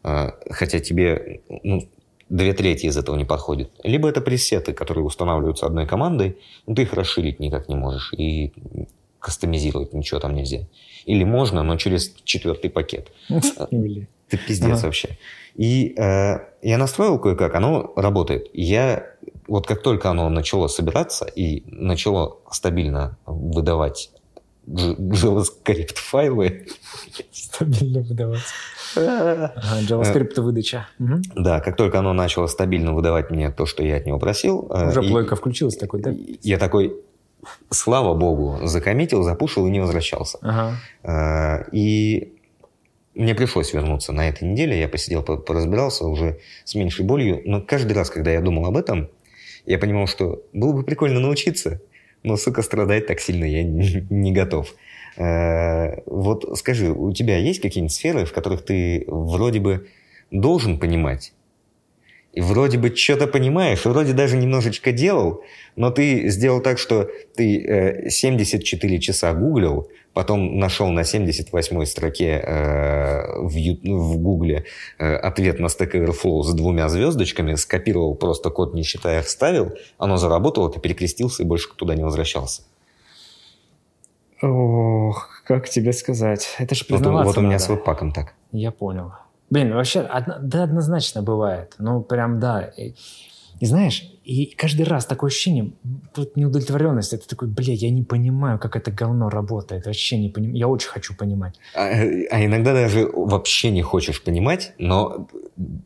Э, хотя тебе ну, две трети из этого не подходит. Либо это пресеты, которые устанавливаются одной командой, но ты их расширить никак не можешь, и кастомизировать ничего там нельзя. Или можно, но через четвертый пакет. Или- Это пиздец Ага. вообще. И э, я настроил кое-как, оно работает. Я вот как только оно начало собираться и начало стабильно выдавать JavaScript файлы, Стабильно выдаваться. Ага, JavaScript выдача. Да, как только оно начало стабильно выдавать мне то, что я от него просил, э, Уже плойка включилась такой, да? я такой, слава богу, закоммитил, запушил и не возвращался. Ага. Э, И мне пришлось вернуться на этой неделе. Я посидел, по- поразбирался уже с меньшей болью. Но каждый раз, когда я думал об этом, я понимал, что было бы прикольно научиться, но, сука, страдать так сильно я не, не готов. Э, Вот скажи, у тебя есть какие-нибудь сферы, в которых ты вроде бы должен понимать, и вроде бы что-то понимаешь, вроде даже немножечко делал, но ты сделал так, что ты э, 74 часа гуглил, потом нашел на 78 строке э, в, в гугле э, ответ на Stack Overflow с двумя звездочками, скопировал просто код, не считая, вставил, оно заработало, ты перекрестился и больше туда не возвращался. Ох, как тебе сказать? Это же Вот, признаваться вот у меня надо. с веб-паком так. Я понял. Блин, вообще, да, однозначно бывает. Ну, прям да. И, и знаешь, и каждый раз такое ощущение, тут неудовлетворенность. Это такой, бля, я не понимаю, как это говно работает. Вообще не понимаю. Я очень хочу понимать. А, а иногда даже вообще не хочешь понимать, но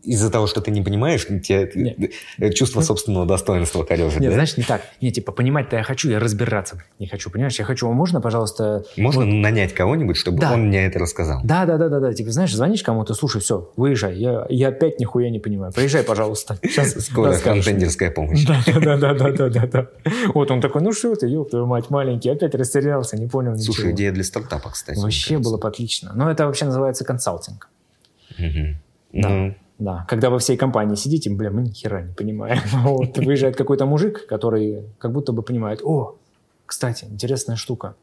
из-за того, что ты не понимаешь, тебе э, чувство собственного достоинства корежит. Нет, да? знаешь, не так. Не, типа, понимать-то я хочу, я разбираться не хочу, понимаешь? Я хочу, можно, пожалуйста... Можно вот- нанять кого-нибудь, чтобы Да. он мне это рассказал. Да, да, да, да, да. Типа, знаешь, звонишь кому-то, слушай, все, выезжай. Я, я опять нихуя не понимаю. Приезжай, пожалуйста. Сейчас Скоро фронтендерская помощь. Да, да, да, да, да, да, да. Вот он такой, ну что ты, ёб твою мать, маленький, опять растерялся, не понял ничего. Слушай, идея для стартапа, кстати. Вообще было бы отлично. Но это вообще называется консалтинг. Мгм. Да. Ну, Да, когда вы всей компании сидите, бля, мы ни хера не понимаем. Вот выезжает какой-то мужик, который как будто бы понимает, о, кстати, интересная штука.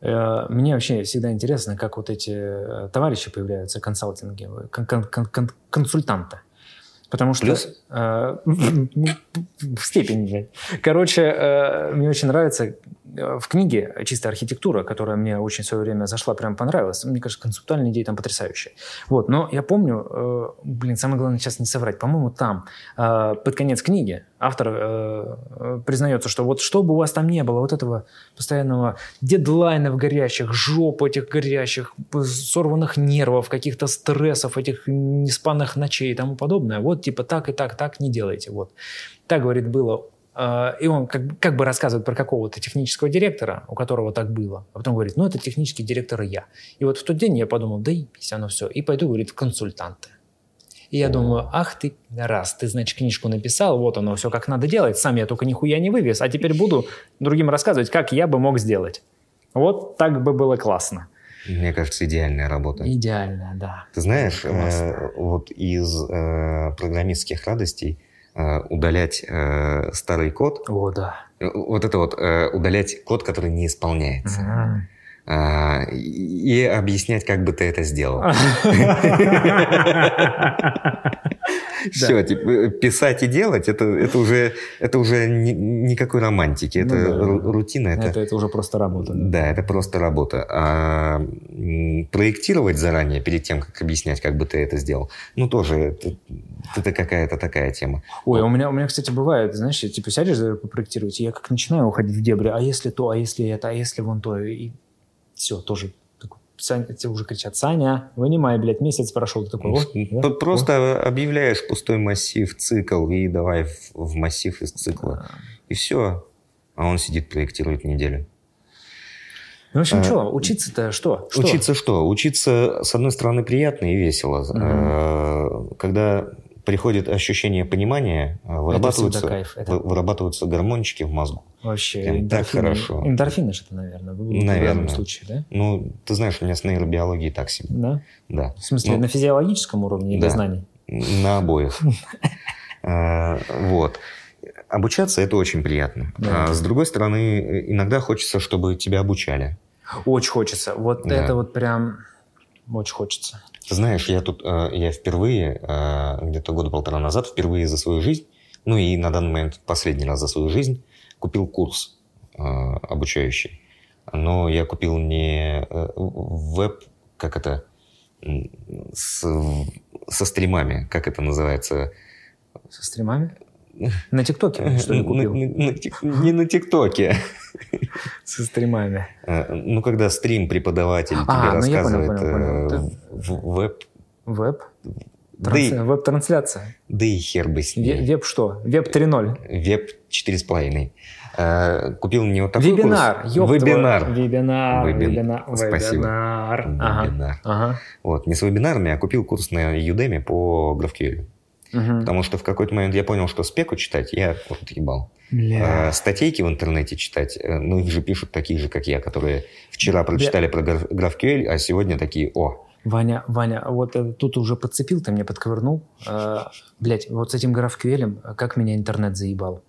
Э, Мне вообще всегда интересно, как вот эти э, товарищи появляются, консалтинги, кон- кон- кон- кон- консультанты. Потому что... Плюс? э, в степени, блядь. Короче, э, мне очень нравится в книге «Чистая архитектура», которая мне очень в свое время зашла, прям понравилась. Мне кажется, концептуальные идеи там потрясающие. Вот, но я помню, э, блин, самое главное сейчас не соврать, по-моему, там, э, под конец книги, автор э, э, признается, что вот что бы у вас там не было, вот этого постоянного дедлайнов горящих, жоп этих горящих, сорванных нервов, каких-то стрессов, этих неспанных ночей и тому подобное, вот типа так и так, так не делайте, вот. Так, говорит, было Э, и он как, бы- как бы рассказывает про какого-то технического директора, у которого так было. А потом говорит, ну, это технический директор и я. И вот в тот день я подумал, да ебись, оно все. И пойду, говорит, в консультанты. И я думаю, ах ты, раз, ты, значит, книжку написал, вот оно все как надо делать, сам я только нихуя не вывез, а теперь буду другим рассказывать, как я бы мог сделать. Вот так бы было классно. Мне кажется, идеальная работа. Идеально, да. Ты знаешь, э, вот из э, программистских радостей удалять э, старый код, О, да. э, вот это вот э, удалять код, который не исполняется. А, и, объяснять, как бы ты это сделал. Все, типа, писать и делать, это, это уже, это уже ни- никакой романтики, это Ну ру- рутина, это, Это, это уже просто работа. да. это просто работа. А проектировать заранее, перед тем, как объяснять, как бы ты это сделал, ну, тоже это, это какая-то такая тема. Ой, а у меня, у меня, кстати, бывает, знаешь, типа сядешь и я как начинаю уходить в дебри, а если то, а если это, а если вон то, и все, тоже Саня, тебе уже кричат, Саня, вынимай, блядь, месяц прошел, ты такой, «О, да, П- о». Просто объявляешь пустой массив, цикл, и давай в, в массив из цикла. И все. А он сидит, проектирует неделю. Ну, в общем, А, что, учиться-то что? что? Учиться что? Учиться, с одной стороны, приятно и весело. Э, Когда приходит ощущение понимания, э, вырабатываются, кайф, это- вы- вырабатываются гормончики в мозгу. Вообще, Прям так хорошо. Эндорфины же это, наверное, в в Наверное. данном случае, да? Ну, ты знаешь, у меня с нейробиологией так себе. Да? Да. В смысле, Ну, на физиологическом уровне или да. знаний? На обоих. Э, Вот. Обучаться это очень приятно. Да. А с другой стороны, э, иногда хочется, чтобы тебя обучали. Очень хочется. Вот Да. это вот прям очень хочется. Знаешь, я тут, э, я впервые, э, где-то года полтора назад, впервые за свою жизнь, ну и на данный момент последний раз за свою жизнь, купил курс э, обучающий. Но я купил не веб, как это, с- со стримами, как это называется, Со стримами? На ТикТоке, что ли, купил? на- на тик- не на ТикТоке. Со стримами. Э, Ну, когда стрим преподаватель тебе А, ну я понял, рассказывает понял, понял. э, в- веб, Веб? да и, Веб-трансляция. да и хер бы с ней. Ве- Веб что? Веб 3.0. Веб 4,5. Э, Купил не вот такой Вебинар. курс. Вебинар. Вебинар. Вебин- Вебинар. Спасибо. Вебинар. Ага. Вебинар. Ага. Вот, не с вебинарами, а купил курс на Udemy по GraphQL. Мгм. Потому что в какой-то момент я понял, что спеку читать я вот ебал. Бля. А статейки в интернете читать, э, ну их же пишут такие же, как я, которые вчера прочитали про граф- GraphQL, а сегодня такие, о, Ваня, Ваня, вот э, тут уже подцепил, ты мне подковырнул. Э, блять, вот с этим GraphQL, как меня интернет заебал.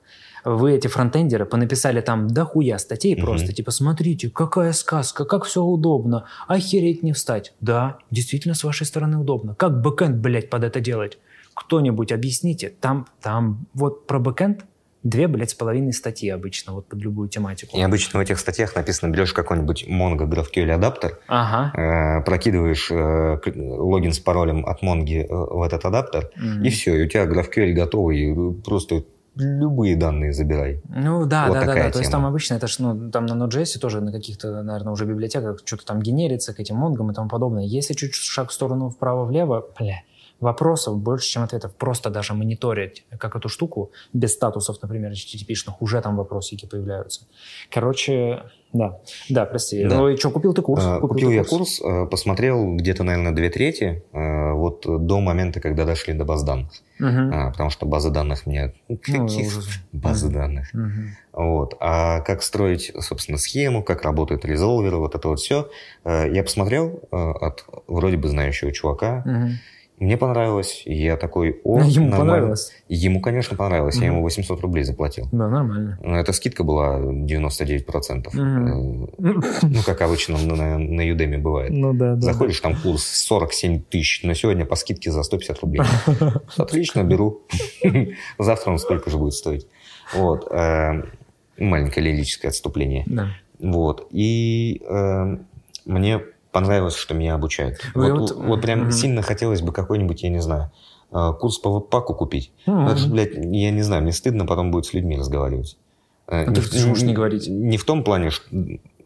Вы, эти фронтендеры, понаписали там дохуя статей Мгм. просто, типа, смотрите, какая сказка, как все удобно, охереть не встать. Да, действительно, с вашей стороны удобно. Как бэкэнд, блядь, под это делать? Кто-нибудь объясните. Там, там, вот про бэкэнд две, блядь, с половиной статьи обычно, вот под любую тематику. И обычно в этих статьях написано, берешь какой-нибудь Mongo GraphQL адаптер, Ага. э, прокидываешь э, логин с паролем от Mongo э, в этот адаптер, Мгм. и все, и у тебя GraphQL готовый, и просто любые данные забирай. Ну да, Вот да, да, да. То есть тема. там обычно это ж, ну, там на Node.js тоже на каких-то, наверное, уже библиотеках что-то там генерится к этим монгам и тому подобное. Если чуть шаг в сторону вправо-влево, бля, вопросов больше, чем ответов. Просто даже мониторить, как эту штуку, без статусов, например, HTTP-шных, уже там вопросики появляются. Короче, да. Да, прости. Да. Ну и что, купил ты курс? Э, Купил ты я курс, э, посмотрел где-то, наверное, две трети, э, вот до момента, когда дошли до баз данных. Мгм. А, Потому что базы данных мне... Ну, Какие уже- базы данных? Мгм. Вот. А как строить, собственно, схему, как работают резолверы, вот это вот все, я посмотрел э, от вроде бы знающего чувака, Мгм. Мне понравилось. и Я такой, о, Ему нормально. понравилось. Ему, конечно, понравилось. Я Мгм. ему 800 рублей заплатил. Да, нормально. Но эта скидка была 99%. Мгм. Э, Ну, как обычно на, на Udemy бывает. Ну да, да. Заходишь, там курс 47 тысяч, но сегодня по скидке за 150 рублей. Отлично, беру. Завтра он сколько же будет стоить. Вот. э, Маленькое лирическое отступление. Да. Вот. И э, мне понравилось, что меня обучают. Вы Вот, вот- вот прям Мгм. сильно хотелось бы какой-нибудь, я не знаю, э, курс по веб-паку купить. Мгм. Это блядь, я не знаю, мне стыдно потом будет с людьми разговаривать. Э, Ну, не ты же можешь не говорить. Не в том плане, что...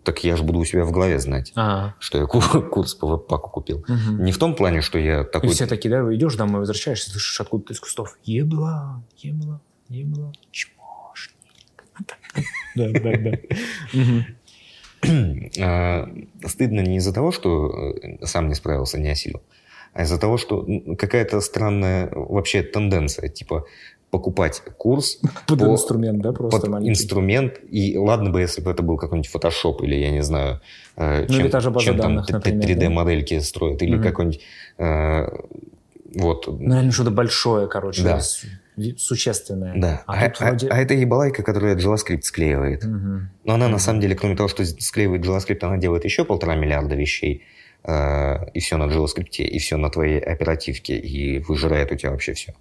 Так я же буду у себя в голове знать, А, что я ку- курс по веб-паку купил. мгм. Не в том плане, что я И такой... все такие, да, идешь домой, возвращаешься, слышишь откуда-то из кустов. Ебла, ебла, ебла, чмошник. Да, да, да. Э, Стыдно не из-за того, что э, сам не справился, не осилил, а из-за того, что какая-то странная вообще тенденция, типа покупать курс Под по- инструмент, да, просто под маленький. инструмент, и ладно бы, если бы это был какой-нибудь Photoshop или, я не знаю, э, Ну, или та же база чем там данных, т- например, 3D-модельки строят, или Мгм. какой-нибудь, э, вот, Ну, реально что-то большое, короче, Да. ви- существенное. да. А, А, а- вроде... а это ебалайка, которая JavaScript склеивает. Мгм. Но она, на Мгм. самом деле, кроме того, что склеивает JavaScript, она делает еще полтора миллиарда вещей, э, и все на JavaScript, и все на твоей оперативке, и выжирает у тебя вообще все.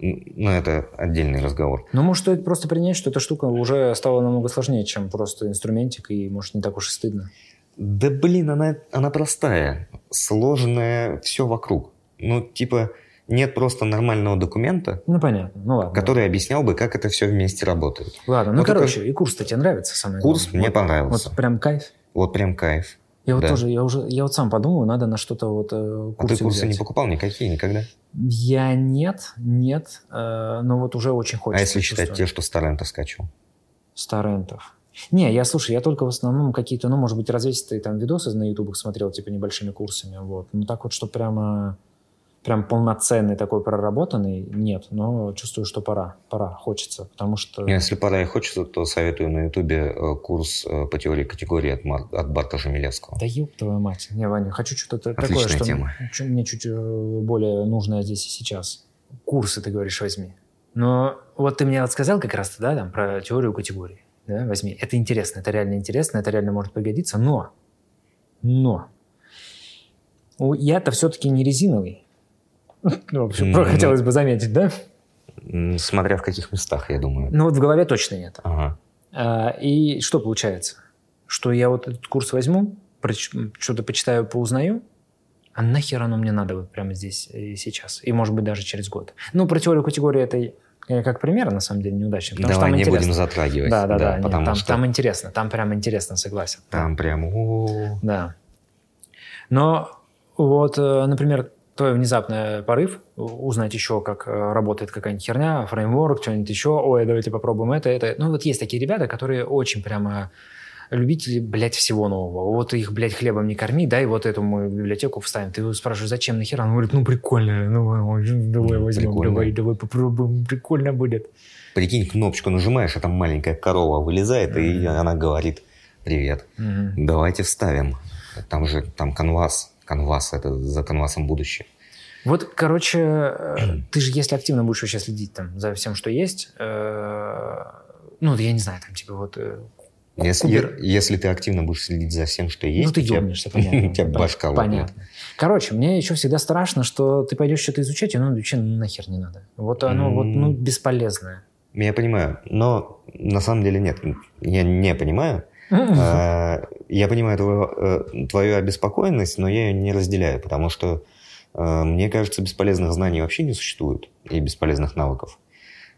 Но это отдельный разговор. Ну, может, стоит просто принять, что эта штука уже стала намного сложнее, чем просто инструментик, и, может, не так уж и стыдно. Да блин, она, она простая. Сложная все вокруг. Ну, типа, нет просто нормального документа, Ну, понятно. Ну, ладно. который объяснял бы, как это все вместе работает. Ладно, ну, Вот это- короче, и курс-то тебе нравится самое Курс главное? мне Вот- понравился. Вот прям кайф. Вот прям кайф. Я вот Да. тоже, я уже, я вот сам подумал, надо на что-то вот э, А ты курсы курсы взять. не покупал никакие никогда? Я нет, нет, э, но вот уже очень хочется. а если считать те, что с торрента скачивал? С торрентов. Не, я, слушай, я только в основном какие-то, ну, может быть, развесистые там видосы на ютубах смотрел, типа, небольшими курсами, вот. Ну, так вот, что прямо, прям полноценный такой проработанный, нет, но чувствую, что пора, пора, хочется, потому что... Если пора и хочется, то советую на ютубе э, курс э, по теории категории от, Мар- от Барта Жемелевского. Да ёб твою мать. Не, Ваня, хочу что-то такое, что тема. чё мне чуть э, более нужное здесь и сейчас. Курсы, ты говоришь, возьми. Но вот ты мне вот сказал как раз, да, там, про теорию категорий. Да, возьми. Это интересно, это реально интересно, это реально может пригодиться, но, но, я-то все-таки не резиновый. Ну, в общем, Ну, хотелось бы заметить, да? Смотря в каких местах, я думаю. Ну вот в голове точно нет. Ага. А, И что получается? Что я вот этот курс возьму, что-то почитаю, поузнаю, а нахер оно мне надо вот прямо здесь и сейчас? И, может быть, даже через год. Ну, про теорию категории это я как пример, на самом деле, неудачный. Потому что Давай там не интересно. будем затрагивать. Да, да, да. нет, потому там, что там интересно, там прям интересно, согласен. там прям... о, Да. Но вот, э, например, твой внезапный порыв узнать еще, как э, работает какая-нибудь херня, фреймворк, что-нибудь еще, ой, давайте попробуем это, это. Ну, вот есть такие ребята, которые очень прямо любители, блядь, всего нового. Вот их, блядь, хлебом не корми, дай вот эту мою библиотеку вставим. Ты его спрашиваешь, зачем нахера? Он говорит, ну, прикольно, ну, ой, давай Ну, возьмем, прикольно. давай, давай попробуем, прикольно будет. Прикинь, кнопочку нажимаешь, а там маленькая корова вылезает, и Мгм. она говорит, привет, Мгм. давайте вставим. Там же, там канвас. Канвас, это за канвасом будущее. Вот, короче, э, ты же, если активно будешь вообще следить там за всем, что есть, э, ну, я не знаю, там, типа, вот... э, Если, Кубер. если ты активно будешь следить за всем, что есть, ну, ты у тебя- понятно. у тебя башка лопнет. Понятно. Короче, мне еще всегда страшно, что ты пойдешь что-то изучать, и оно вообще нахер не надо. Вот оно вот, ну, бесполезное. Я понимаю, но на самом деле нет. Я не понимаю. А, Я понимаю твою, э, твою обеспокоенность, но я ее не разделяю, потому что э, мне кажется, бесполезных знаний вообще не существует и бесполезных навыков.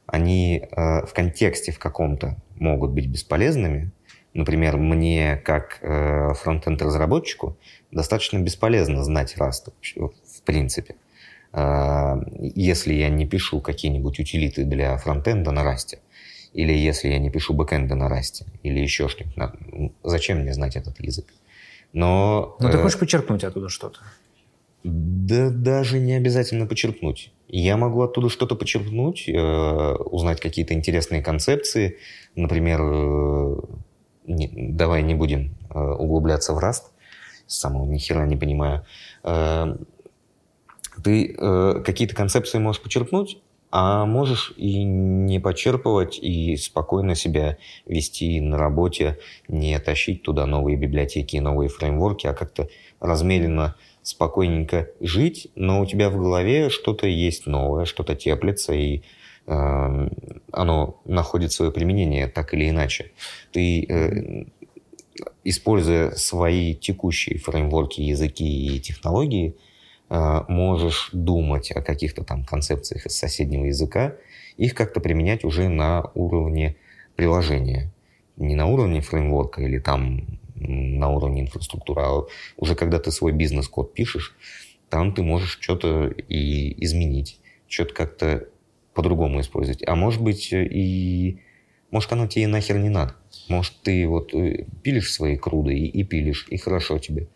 Они э, в контексте в каком-то могут быть бесполезными. Например, мне как фронтенд-разработчику достаточно бесполезно знать Rust в принципе. Если я не пишу какие-нибудь утилиты для фронтенда на Rust, или если я не пишу бэкэнда на Rust, или еще что-нибудь. на- Зачем мне знать этот язык? Но... Ну, ты э, хочешь подчеркнуть оттуда что-то? Да даже не обязательно почерпнуть. Я могу оттуда что-то почерпнуть, э, узнать какие-то интересные концепции. Например, э, не- давай не будем э, углубляться в Rust, самого ни хера не понимаю. Э, Ты э, какие-то концепции можешь почерпнуть, а можешь и не почерпывать, и спокойно себя вести на работе, не тащить туда новые библиотеки и новые фреймворки, а как-то размеренно, спокойненько жить, но у тебя в голове что-то есть новое, что-то теплится, и э, оно находит свое применение так или иначе. Ты, э, используя свои текущие фреймворки, языки и технологии, Э, можешь думать о каких-то там концепциях из соседнего языка, их как-то применять уже на уровне приложения. Не на уровне фреймворка или там на уровне инфраструктуры, а уже когда ты свой бизнес-код пишешь, там ты можешь что-то и изменить, что-то как-то по-другому использовать. А может быть и... Может, оно тебе нахер не надо. Может, ты вот э, пилишь свои круды и, и пилишь, и хорошо тебе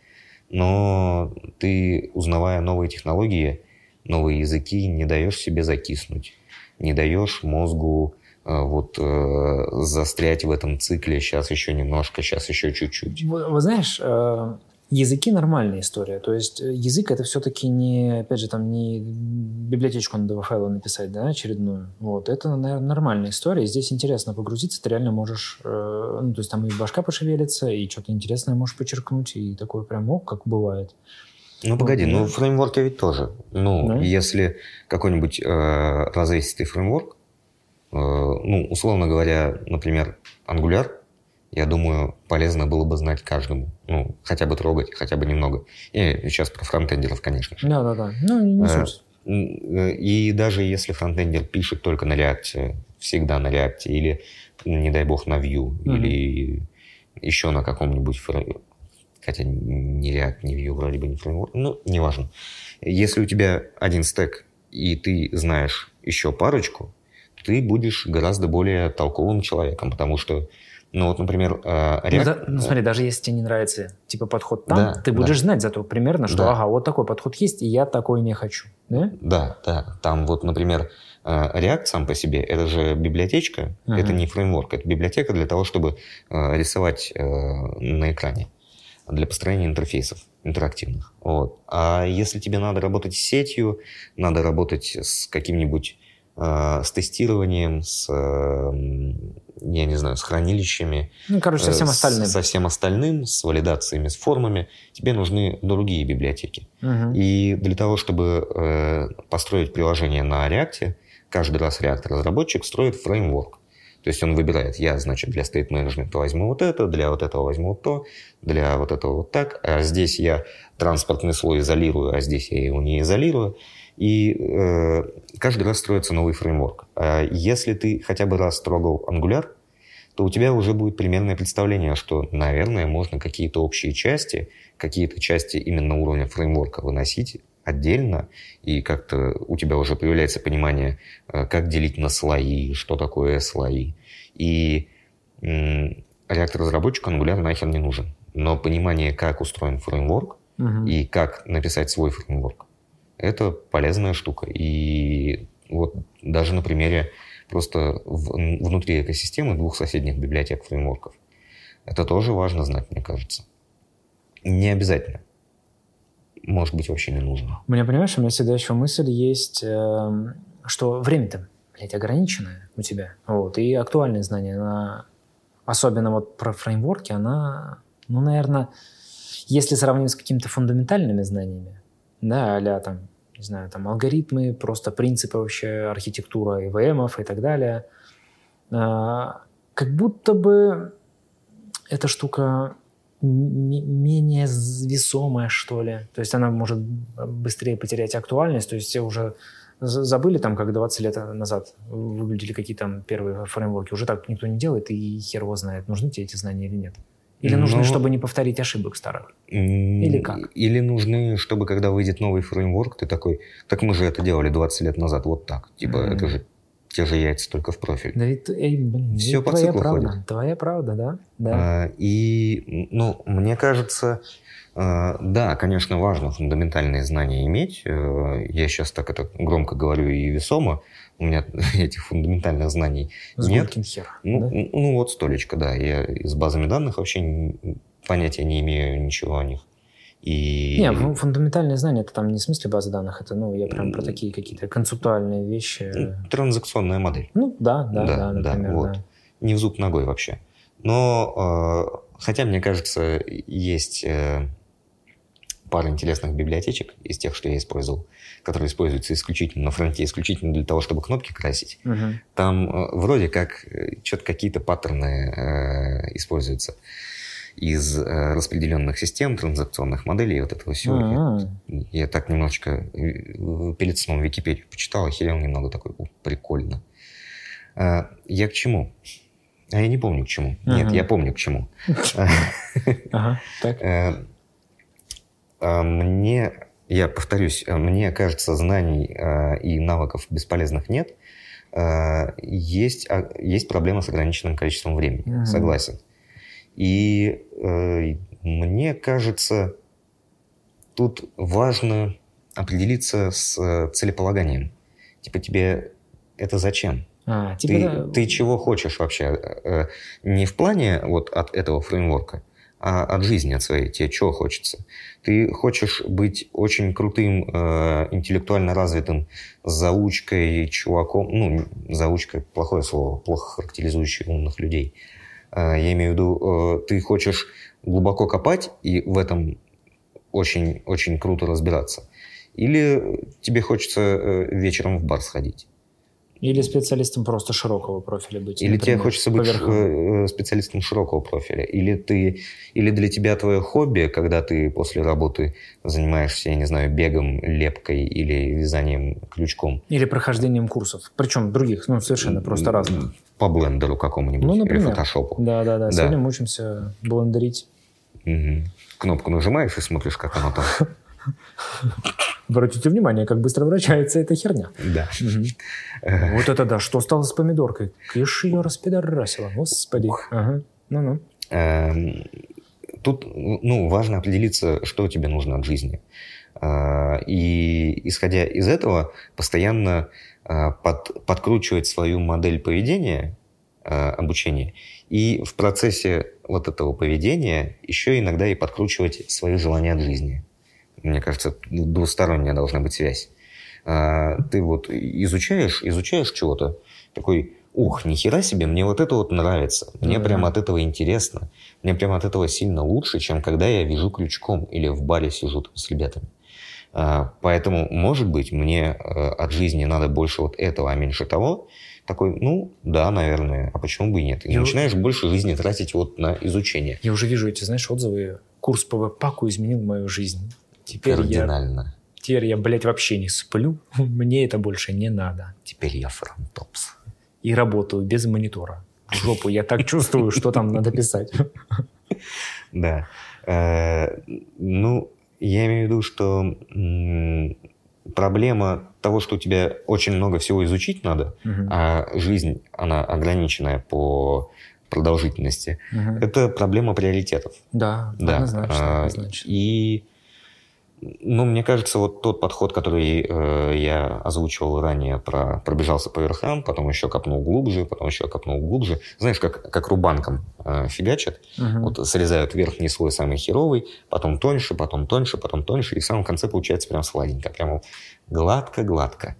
но ты, узнавая новые технологии, новые языки, не даешь себе закиснуть, не даешь мозгу э, вот э, застрять в этом цикле, сейчас еще немножко, сейчас еще чуть-чуть. Вы, вы знаешь, э, Языки нормальная история. То есть э, язык это все-таки не, опять же, там не библиотечку надо файла написать, да, очередную. Вот. Это, наверное, нормальная история. Здесь интересно погрузиться, ты реально можешь, э, ну, то есть там и башка пошевелится, и что-то интересное можешь подчеркнуть, и такое прям, о, как бывает. Ну, погоди, ну, фреймворки ведь тоже. Ну, да? если какой-нибудь э, развесистый фреймворк, э, ну, условно говоря, например, Angular – я думаю, полезно было бы знать каждому. Ну, хотя бы трогать, хотя бы немного. И сейчас про фронтендеров, конечно же. Да-да-да. Ну, не э, суть. И даже если фронтендер пишет только на реакции, всегда на реакте, или, не дай бог, на Vue, mm-hmm. или еще на каком-нибудь хотя не React, не Vue, вроде бы не фреймворк, ну, неважно. Если у тебя один стек, и ты знаешь еще парочку, ты будешь гораздо более толковым человеком, потому что ну вот, например, React... Ну, да, ну смотри, даже если тебе не нравится типа подход там, да, ты будешь да. знать зато примерно, что да. ага, вот такой подход есть, и я такой не хочу. Да? Да, да. Там вот, например, React сам по себе, это же библиотечка, uh-huh. это не фреймворк, это библиотека для того, чтобы рисовать на экране для построения интерфейсов интерактивных. Вот. А если тебе надо работать с сетью, надо работать с каким-нибудь с тестированием, с я не знаю, с хранилищами. Ну, короче, со всем э, остальным. Со всем остальным, с валидациями, с формами. Тебе нужны другие библиотеки. Угу. И для того, чтобы э, построить приложение на React, каждый раз React-разработчик строит фреймворк. То есть он выбирает, я, значит, для state management возьму вот это, для вот этого возьму вот то, для вот этого вот так, а здесь я транспортный слой изолирую, а здесь я его не изолирую. И э, каждый раз строится новый фреймворк. А если ты хотя бы раз трогал Angular, то у тебя уже будет примерное представление, что, наверное, можно какие-то общие части, какие-то части именно уровня фреймворка выносить отдельно, и как-то у тебя уже появляется понимание, э, как делить на слои, что такое слои. И реактор-разработчику Angular нахер не нужен. Но понимание, как устроен фреймворк uh-huh. и как написать свой фреймворк, это полезная штука. И вот даже на примере просто в, внутри экосистемы двух соседних библиотек фреймворков. Это тоже важно знать, мне кажется. Не обязательно. Может быть, вообще не нужно. У меня, понимаешь, у меня всегда еще мысль есть, эм, что время-то, блядь, ограниченное у тебя. Вот, и актуальные знания, она, особенно вот про фреймворки, она, ну, наверное, если сравнивать с какими-то фундаментальными знаниями, да, а там не знаю, там алгоритмы, просто принципы вообще, архитектура ИВМов и так далее. А, как будто бы эта штука менее весомая, что ли. То есть она может быстрее потерять актуальность. То есть все уже забыли, там, как 20 лет назад выглядели какие там первые фреймворки. Уже так никто не делает, и хер его знает, нужны тебе эти знания или нет. Или нужны, Но... чтобы не повторить ошибок старых? Или как? Или нужны, чтобы когда выйдет новый фреймворк, ты такой, так мы же это делали 20 лет назад, вот так. Типа, mm. это же те же яйца, только в профиль. Да ведь, эй, блин, Все по твоя циклу правда. ходит. Твоя правда, да? да. А, и, ну, мне кажется, а, да, конечно, важно фундаментальные знания иметь. Э, я сейчас так это громко говорю и весомо, у меня этих фундаментальных знаний С нет. Хер, ну, да? ну вот столечко, да. Я с базами данных вообще понятия не имею ничего о них. И... Не, ну, фундаментальные знания, это там не в смысле базы данных, это, ну, я прям про такие какие-то концептуальные вещи. Транзакционная модель. Ну, да, да, да, да, например, да, вот. да. Не в зуб ногой вообще. Но, э, хотя, мне кажется, есть э, пара интересных библиотечек из тех, что я использовал, которые используются исключительно на фронте, исключительно для того, чтобы кнопки красить. Мгм. Там э, вроде как э, что-то какие-то паттерны э, используются из э, распределенных систем, транзакционных моделей, вот этого всего. М. Я так немножечко э, перед сном Википедию почитал, охерел немного такой, «О, прикольно. А, Я к чему? А я не помню к чему. Нет, Ага. я помню к чему. Э, а, Мне, я повторюсь, э, мне кажется, знаний э, и навыков бесполезных нет. Э, Есть, а, есть проблема с ограниченным количеством времени, Мгм. согласен. И мне кажется, тут важно определиться с целеполаганием. Типа тебе это зачем? А, типа, Ты, да, ты чего хочешь вообще? Не в плане вот от этого фреймворка, а от жизни, от своей. Тебе чего хочется? Ты хочешь быть очень крутым, э, интеллектуально развитым заучкой, чуваком, ну, заучка – плохое слово, плохо характеризующее умных людей. Э, Я имею в виду, э, ты хочешь глубоко копать и в этом очень, очень круто разбираться. Или тебе хочется э, вечером в бар сходить. Или специалистом просто широкого профиля быть. Или тебе например, хочется по быть э, специалистом широкого профиля. Или, ты, или для тебя твое хобби, когда ты после работы занимаешься, я не знаю, бегом, лепкой или вязанием крючком. Или прохождением курсов. Причем других, ну, совершенно просто разных. По блендеру какому-нибудь Ну, или например. фотошопу. Да, да, да. Да. Сегодня мы учимся блендерить. Мгм. Кнопку нажимаешь и смотришь, как оно там. Обратите внимание, как быстро вращается эта херня. Да. Мгм. Вот это да, что стало с помидоркой? Киш ее распидорасила, господи. Ага. Ну-ну. Эм, Тут ну, важно определиться, что тебе нужно от жизни. А, И исходя из этого, постоянно а, под- подкручивать свою модель поведения, а, обучения, и в процессе вот этого поведения еще иногда и подкручивать свои желания от жизни. Мне кажется, двусторонняя должна быть связь. А, Ты вот изучаешь, изучаешь чего-то, такой, ух, нихера себе, мне вот это вот нравится, мне Мгм. прям от этого интересно, мне прям от этого сильно лучше, чем когда я вяжу крючком или в баре сижу там с ребятами. А, Поэтому, может быть, мне э, от жизни надо больше вот этого, а меньше того. Такой, ну, да, наверное, а почему бы и нет? И Я- начинаешь больше жизни тратить вот на изучение. Я уже вижу эти, знаешь, отзывы. Курс по веб-паку изменил мою жизнь. Теперь я, Кардинально. теперь я, блядь, вообще не сплю. Мне это больше не надо. Теперь я фронтопс. И работаю без монитора. В жопу. Я так чувствую, что там надо писать. Да. Э, Ну, я имею в виду, что проблема того, что у тебя очень много всего изучить надо, а жизнь, она ограниченная по продолжительности, это проблема приоритетов. Да, Да. однозначно, А, однозначно. И, ну, мне кажется, вот тот подход, который э, я озвучивал ранее, про пробежался по верхам, потом еще копнул глубже, потом еще копнул глубже. Знаешь, как, как рубанком э, фигачат. Мгм. Вот срезают верхний слой самый херовый, потом тоньше, потом тоньше, потом тоньше, и в самом конце получается прям сладенько, прям гладко-гладко.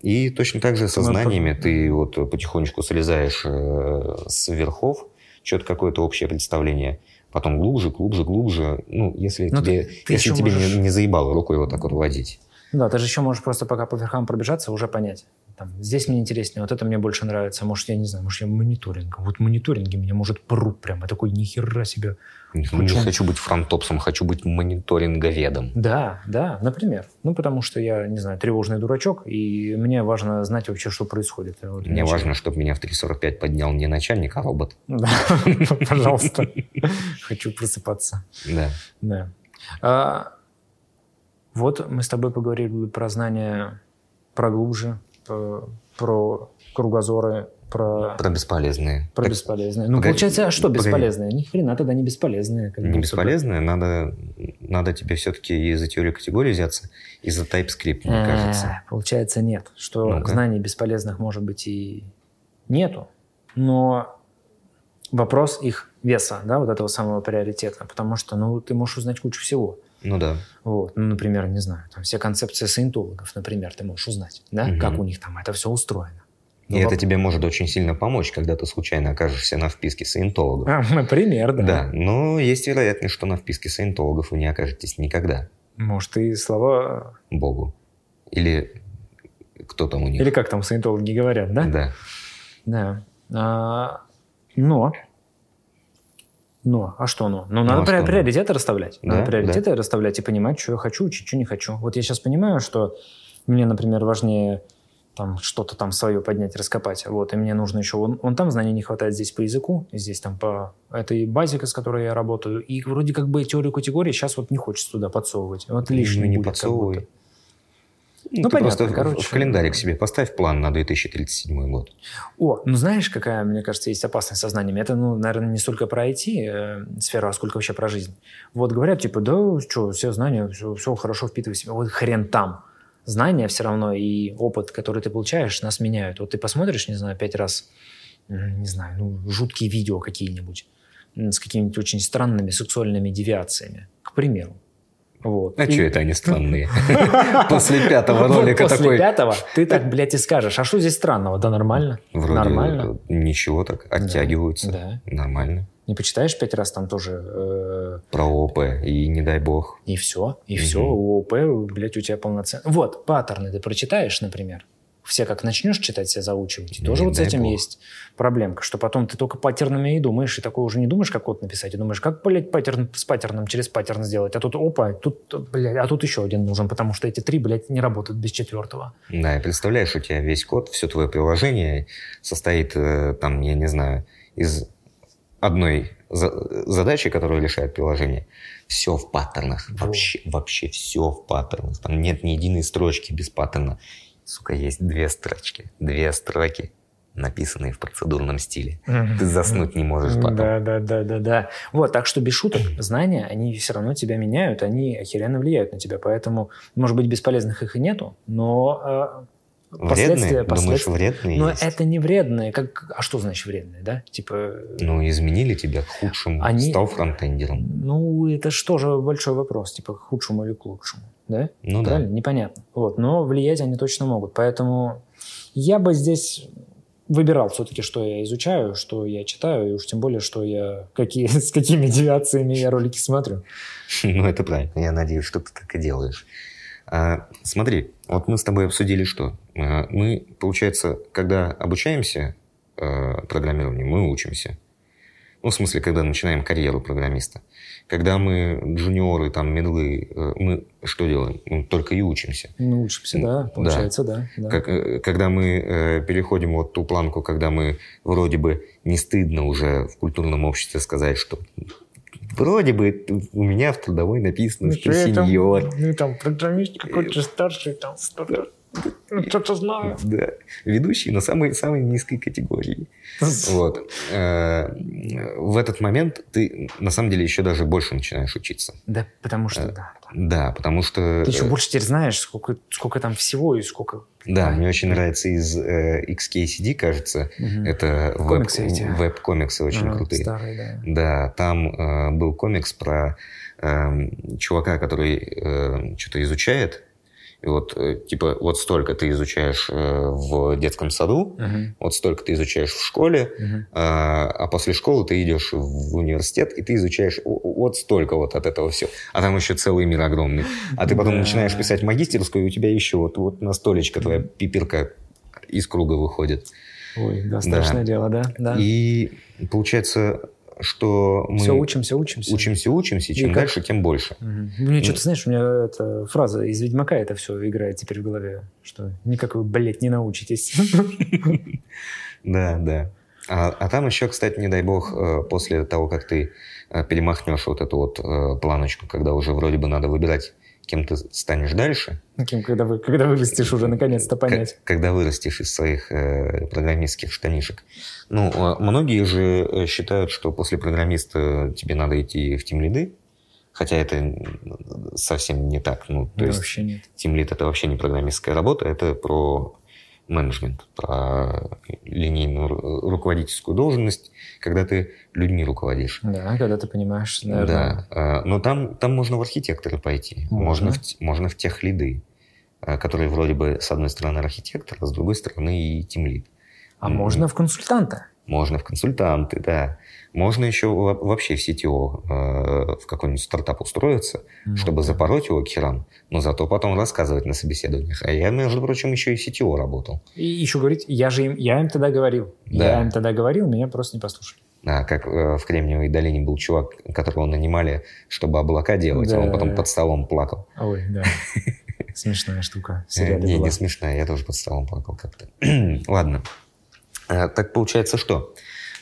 И точно так же со Ну, знаниями ты вот потихонечку срезаешь э, с верхов, что-то какое-то общее представление, потом глубже, глубже, глубже. Ну, если Ну, тебе, ты- ты если тебе не- можешь- не, заебало рукой вот так вот водить. Да, ты же еще можешь просто пока по верхам пробежаться, уже понять. Там, здесь мне интереснее, вот это мне больше нравится. Может, я не знаю, может, я мониторинг. Вот мониторинги меня, может, прут прям. Я такой, нихера себе. Не Хочу. хочу быть фронтопсом, хочу быть мониторинговедом. Да, да, например. Ну, потому что я, не знаю, тревожный дурачок, и мне важно знать вообще, что происходит. Вот Мне ничего. важно, чтобы меня в 3.45 поднял не начальник, а робот. Да, пожалуйста. Хочу просыпаться. Да. Да. А, вот мы с тобой поговорили про знания про глубже, про, про кругозоры, про, Про бесполезные. про Так бесполезные. Ну, погоди, получается, а что погоди. бесполезное? Ни хрена тогда не бесполезное. как не будто бы. бесполезные, надо, надо тебе все-таки из-за теории категории взяться, из-за TypeScript, мне Э, кажется. Получается, нет. Что Ну-ка. знаний бесполезных, может быть, и нету. Но вопрос их веса, да, вот этого самого приоритета. Потому что, ну, ты можешь узнать кучу всего. Ну да. Вот, ну, например, не знаю, там все концепции саентологов, например, ты можешь узнать, да, Мгм. как у них там это все устроено. И Ну, это тебе может очень сильно помочь, когда ты случайно окажешься на вписке саентологов. А, например, да. Да, но есть вероятность, что на вписке саентологов вы не окажетесь никогда. Может, и слова... Богу. Или кто там у них? Или как там саентологи говорят, да? Да. Да. А, но... Но, а что но? Ну, Ну, надо а при- но? приоритеты расставлять. Надо Да, приоритеты расставлять и понимать, что я хочу, что не хочу. Вот я сейчас понимаю, что мне, например, важнее там что-то там свое поднять, раскопать. Вот, и мне нужно еще... Вон, вон там знаний не хватает здесь по языку, здесь там по этой базике, с которой я работаю. И вроде как бы теорию категории сейчас вот не хочется туда подсовывать. Вот лишнее Ну, не подсовывай. Ну, Ну, ты понятно, просто короче. в календарик себе поставь план на 2037 год. О, ну знаешь, какая, мне кажется, есть опасность со знаниями? Это, ну, наверное, не столько про IT-сферу, а сколько вообще про жизнь. Вот говорят, типа, да, что, все знания, все, все хорошо впитывай в себя. Вот хрен там. Знания все равно и опыт, который ты получаешь, нас меняют. Вот ты посмотришь, не знаю, пять раз, не знаю, ну, жуткие видео какие-нибудь с какими-нибудь очень странными сексуальными девиациями, к примеру. Вот. А И- что это они странные? После пятого ролика После такой... пятого ты так, блядь, и скажешь, а что здесь странного? Да нормально. Вроде Нормально. ничего так, оттягиваются. Нормально. Не почитаешь пять раз там тоже э, Про ОП. И не дай бог. и все, и Мгм. все, ООП, блядь, у тебя полноценно. Вот, паттерны ты прочитаешь, например, все как начнешь читать, все заучивать, и тоже Не вот с этим бог. есть проблемка, что потом ты только паттернами и думаешь, и такое уже не думаешь, как код написать, и думаешь, как, блядь, паттерн с паттерном через паттерн сделать, а тут, опа, тут, блядь, а тут еще один нужен, потому что эти три, блядь, не работают без четвертого. Да, и представляешь, у тебя весь код, все твое приложение состоит, э, там, я не знаю, из одной за- задачи, которая решает приложение. Все в паттернах. Вообще, вообще все в паттернах. Там нет ни единой строчки без паттерна. Сука, есть две строчки. Две строки, написанные в процедурном стиле. Ты заснуть не можешь потом. Да, да, да, да, да. Вот, так что без шуток, знания, они все равно тебя меняют, они охеренно влияют на тебя, поэтому, может быть, бесполезных их и нету, но э, Вредные? последствия... Думаешь, последствия- вредные Но есть? это не вредные. Как... А что значит вредные, да? Типа... Ну, изменили тебя к худшему. Они- Стал фронтендером. Ну, это же тоже большой вопрос, типа, к худшему или к лучшему, да? Ну да. Правильно? Непонятно. Вот. Но влиять они точно могут. Поэтому я бы здесь выбирал все-таки, что я изучаю, что я читаю, и уж тем более, что я какие, с какими девиациями я ролики смотрю. Ну, это правильно. Я надеюсь, что ты так и делаешь. А, смотри, вот мы с тобой обсудили что? А, мы, получается, когда обучаемся э, программированию, мы учимся. Ну, в смысле, когда начинаем карьеру программиста. Когда мы джуниоры, там, медлы, э, мы что делаем? Мы только и учимся. Ну, учимся, да, Да. получается, да. да. Как, э, когда мы э, переходим вот ту планку, когда мы вроде бы не стыдно уже в культурном обществе сказать, что вроде бы у меня в трудовой написано, что сеньор. ну, там, программист какой-то старший, там, что-то, ну, что-то знаю. Да, ведущий на самой, самой низкой категории. Вот. Э, В этот момент ты на самом деле еще даже больше начинаешь учиться. Да, потому что, Э, да. Да, потому что... Ты еще э, больше теперь знаешь, сколько, сколько там всего и сколько... Да, мне очень нравится из э, XKCD, кажется. Мгм. Это веб- Комиксы эти. веб-комиксы очень Ага, крутые. Старые, да. Да, там э, был комикс про эм, чувака, который что-то изучает. И вот, э, типа, вот столько ты изучаешь э, в детском саду, Мгм, вот столько ты изучаешь в школе, мгм. а, а после школы ты идешь в университет, и ты изучаешь вот столько вот от этого все. А там еще целый мир огромный. А ты потом Да. начинаешь писать магистерскую, и у тебя еще вот, вот на столечко твоя пипирка из круга выходит. Ой, да, страшное дело, да. да. И получается, что мы Все учимся, учимся. учимся, учимся, и чем как- дальше, тем больше. Мгм. Мне что-то, знаешь, у меня эта фраза из Ведьмака это все играет теперь в голове, что никак вы, блядь, не научитесь. Да, да. А, а там еще, кстати, не дай бог, э, после того, как ты э, перемахнешь вот эту вот э, планочку, когда уже вроде бы надо выбирать, кем ты станешь дальше, Кем, когда, вы, когда вырастешь уже наконец-то понять. к- когда вырастешь из своих э, программистских штанишек. Ну, а многие же э, считают, что после программиста тебе надо идти в тимлиды, хотя это совсем не так. Ну, то Да, есть вообще нет. тимлид это вообще не программистская работа, это про менеджмент, про линейную руководительскую должность, когда ты людьми руководишь. Да, когда ты понимаешь, наверное. Да, но там, там можно в архитекторы пойти, можно, можно, в, можно в тех лиды, которые вроде бы с одной стороны архитектор, а с другой стороны и тимлид. А можно в консультанта. Можно в консультанты, да. Можно еще вообще в CTO э, в какой-нибудь стартап устроиться, mm-hmm. чтобы запороть его к херам, но зато потом рассказывать на собеседованиях. А я, между прочим, еще и CTO работал. И еще говорить, я же им, я им тогда говорил. Да. Я им тогда говорил, меня просто не послушали. А, как э, в Кремниевой долине был чувак, которого нанимали, чтобы облака делать, да. а он потом под столом плакал. Ой, да. Смешная штука. Э, не, не смешная, я тоже под столом плакал как-то. Ладно. Э, так получается что?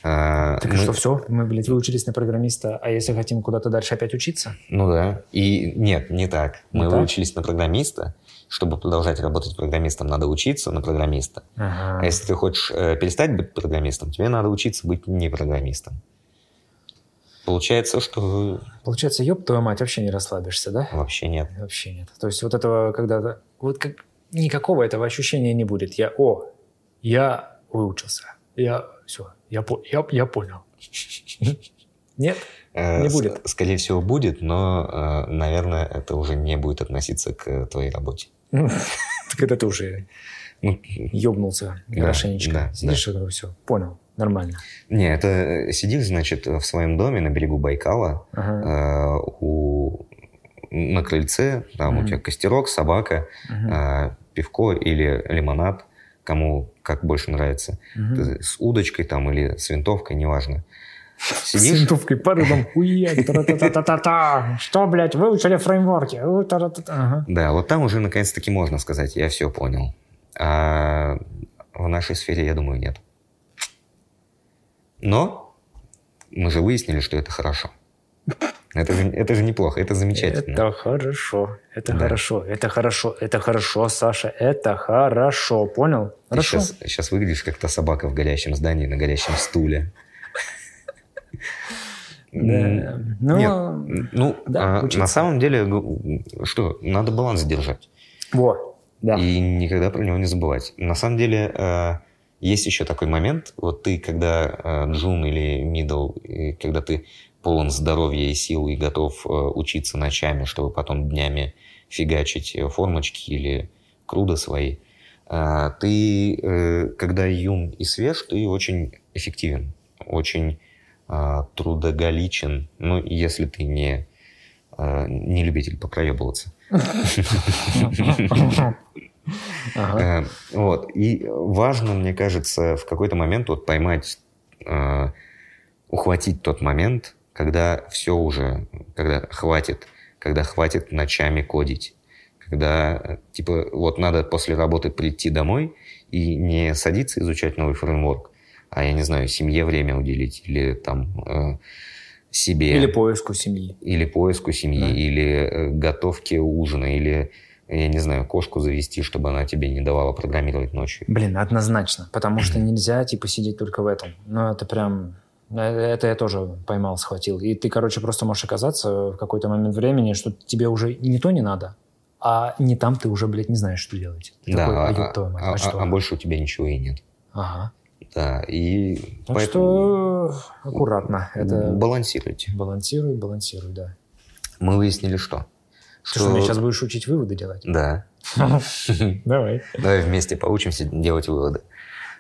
Э, так мы... что, все? Мы, блядь, выучились на программиста, а если хотим куда-то дальше опять учиться? Ну да. И нет, не так. Не мы так? выучились на программиста. Чтобы продолжать работать программистом, надо учиться на программиста. Ага. А если ты хочешь э, перестать быть программистом, тебе надо учиться быть не программистом. Получается, что... Получается, ёб твою мать, вообще не расслабишься, да? Вообще нет. Вообще нет. То есть вот этого, когда... Вот как... Никакого этого ощущения не будет. Я, о, я выучился. Я все, я, я, я понял. Нет? Э, не будет. Скорее всего, будет, но, э, наверное, это уже не будет относиться к твоей работе. Когда ты уже ну, ёбнулся хорошенечко. Сидишь все, понял, нормально. Не, это э, сидишь, значит, в своем доме на берегу Байкала, у на крыльце, там у тебя костерок, собака, пивко или лимонад, кому как больше нравится. Угу. с удочкой там или с винтовкой, неважно. Сидишь... С винтовкой по рыбам, хуять, та Что, блядь, выучили фреймворки? Да, вот там уже наконец-таки можно сказать, я все понял. А в нашей сфере, я думаю, нет. Но мы же выяснили, что это хорошо. Это же, это же неплохо, это замечательно. Это хорошо, это да. хорошо, это хорошо, это хорошо, Саша, это хорошо, понял? Хорошо. Ты сейчас, сейчас выглядишь как то собака в горящем здании на горящем стуле. Да. Ну, Нет, ну да, а на самом деле, что, надо баланс держать. Вот, да. И никогда про него не забывать. На самом деле, э, есть еще такой момент, вот ты, когда э, джун или мидл, когда ты полон здоровья и сил и готов э, учиться ночами, чтобы потом днями фигачить э, формочки или круда свои, а, ты, э, когда юн и свеж, ты очень эффективен, очень а, трудоголичен, ну, если ты не, а, не любитель покраебываться. Вот. И важно, мне кажется, в какой-то момент вот поймать, ухватить тот момент, когда все уже, когда хватит, когда хватит ночами кодить, когда, типа, вот надо после работы прийти домой и не садиться изучать новый фреймворк, а, я не знаю, семье время уделить или там э, себе. Или поиску семьи. Или поиску семьи, да. или э, готовке ужина, или я не знаю, кошку завести, чтобы она тебе не давала программировать ночью. Блин, однозначно, потому что нельзя, типа, сидеть только в этом. Ну, это прям это я тоже поймал, схватил. И ты, короче, просто можешь оказаться в какой-то момент времени, что тебе уже не то не надо, а не там ты уже, блядь, не знаешь, что делать. Ты да, такой, а, твою мать, а, а, а больше у тебя ничего и нет. Ага. Да, и так поэтому... что аккуратно. Это... Балансируйте. Балансируй, балансируй, да. Мы выяснили что? Что... Ты что, меня сейчас будешь учить выводы делать? Да. Давай. Давай вместе поучимся делать выводы.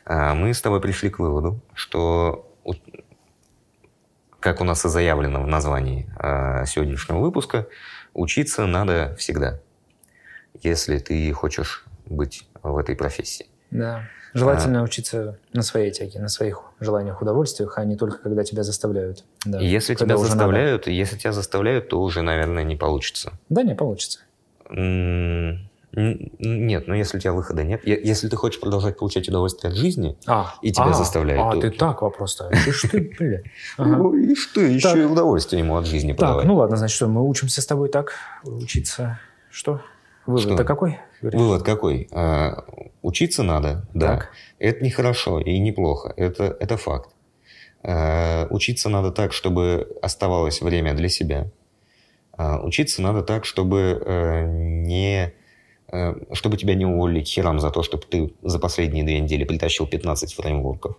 А, мы с тобой пришли к выводу, что как у нас и заявлено в названии э, сегодняшнего выпуска, учиться надо всегда, если ты хочешь быть в этой профессии. Да. Желательно а, учиться на своей тяге, на своих желаниях, удовольствиях, а не только когда тебя заставляют. Да. Если когда тебя заставляют, надо. если тебя заставляют, то уже, наверное, не получится. Да, не получится. Нет, но если у тебя выхода нет, если ты хочешь продолжать получать удовольствие от жизни, а, и тебя а, заставляют... А, ты так вопрос ставишь. И что, блин. Ну, и что, еще и удовольствие ему от жизни подавать. Так, ну ладно, значит, что, мы учимся с тобой так, учиться... Что? Вывод-то какой? Вывод какой? А, учиться надо, да. Это нехорошо и неплохо, это, это факт. А, учиться надо так, чтобы оставалось время для себя. А, учиться надо так, чтобы э, не чтобы тебя не уволили херам за то, чтобы ты за последние две недели притащил 15 фреймворков.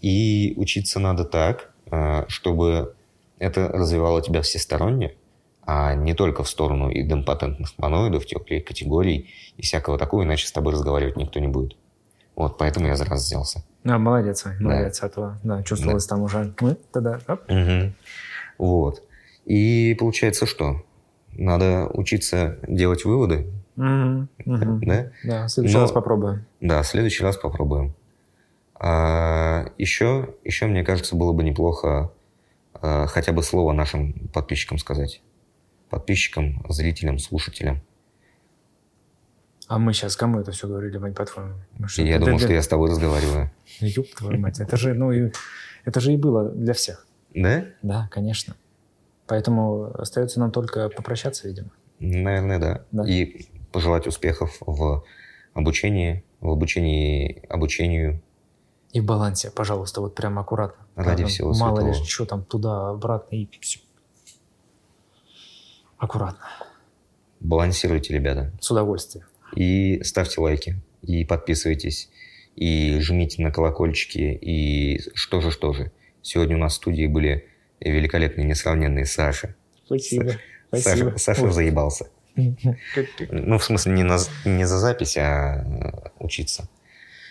И учиться надо так, э, чтобы это развивало тебя всесторонне, а не только в сторону идемпотентных моноидов, теплых категорий и всякого такого, иначе с тобой разговаривать никто не будет. Вот, поэтому я раз взялся. А, молодец, молодец. А то, да, чувствовалось там уже, мы тогда, оп. Мгм. Вот. И получается что? Надо учиться делать выводы, мгм. да? Да, в следующий Но- раз попробуем. Да, в следующий раз попробуем. А, еще, еще, мне кажется, было бы неплохо а, хотя бы слово нашим подписчикам сказать. Подписчикам, зрителям, слушателям. А мы сейчас кому это все говорили, Вань, по-твоему? Я думал, что я с тобой разговариваю. Ёб твою мать, это же, ну, это же и было для всех. Да? Да, конечно. Поэтому остается нам только попрощаться, видимо. Наверное, да. Да. И пожелать успехов в обучении, в обучении обучению. И в балансе, пожалуйста, вот прям аккуратно. Ради Там всего Мало ли, святого. что там туда, обратно и все. Аккуратно. Балансируйте, ребята. С удовольствием. И ставьте лайки, и подписывайтесь, и жмите на колокольчики, и что же, что же. Сегодня у нас в студии были великолепные, несравненные Саши. Спасибо. Саша, Саша заебался. Ну, в смысле, не, на, не за запись, а э, учиться.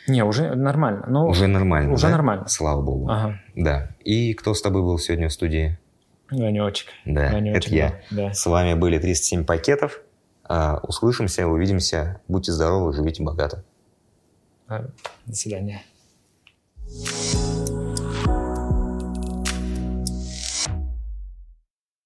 Не, уже нормально. Ну, Уже нормально, уже да? нормально. Слава богу. Ага. Да. И кто с тобой был сегодня в студии? Ванечек. Да, Ванечек, это я. Да. С вами были 37 пакетов. А, Услышимся, увидимся. Будьте здоровы, живите богато. До свидания.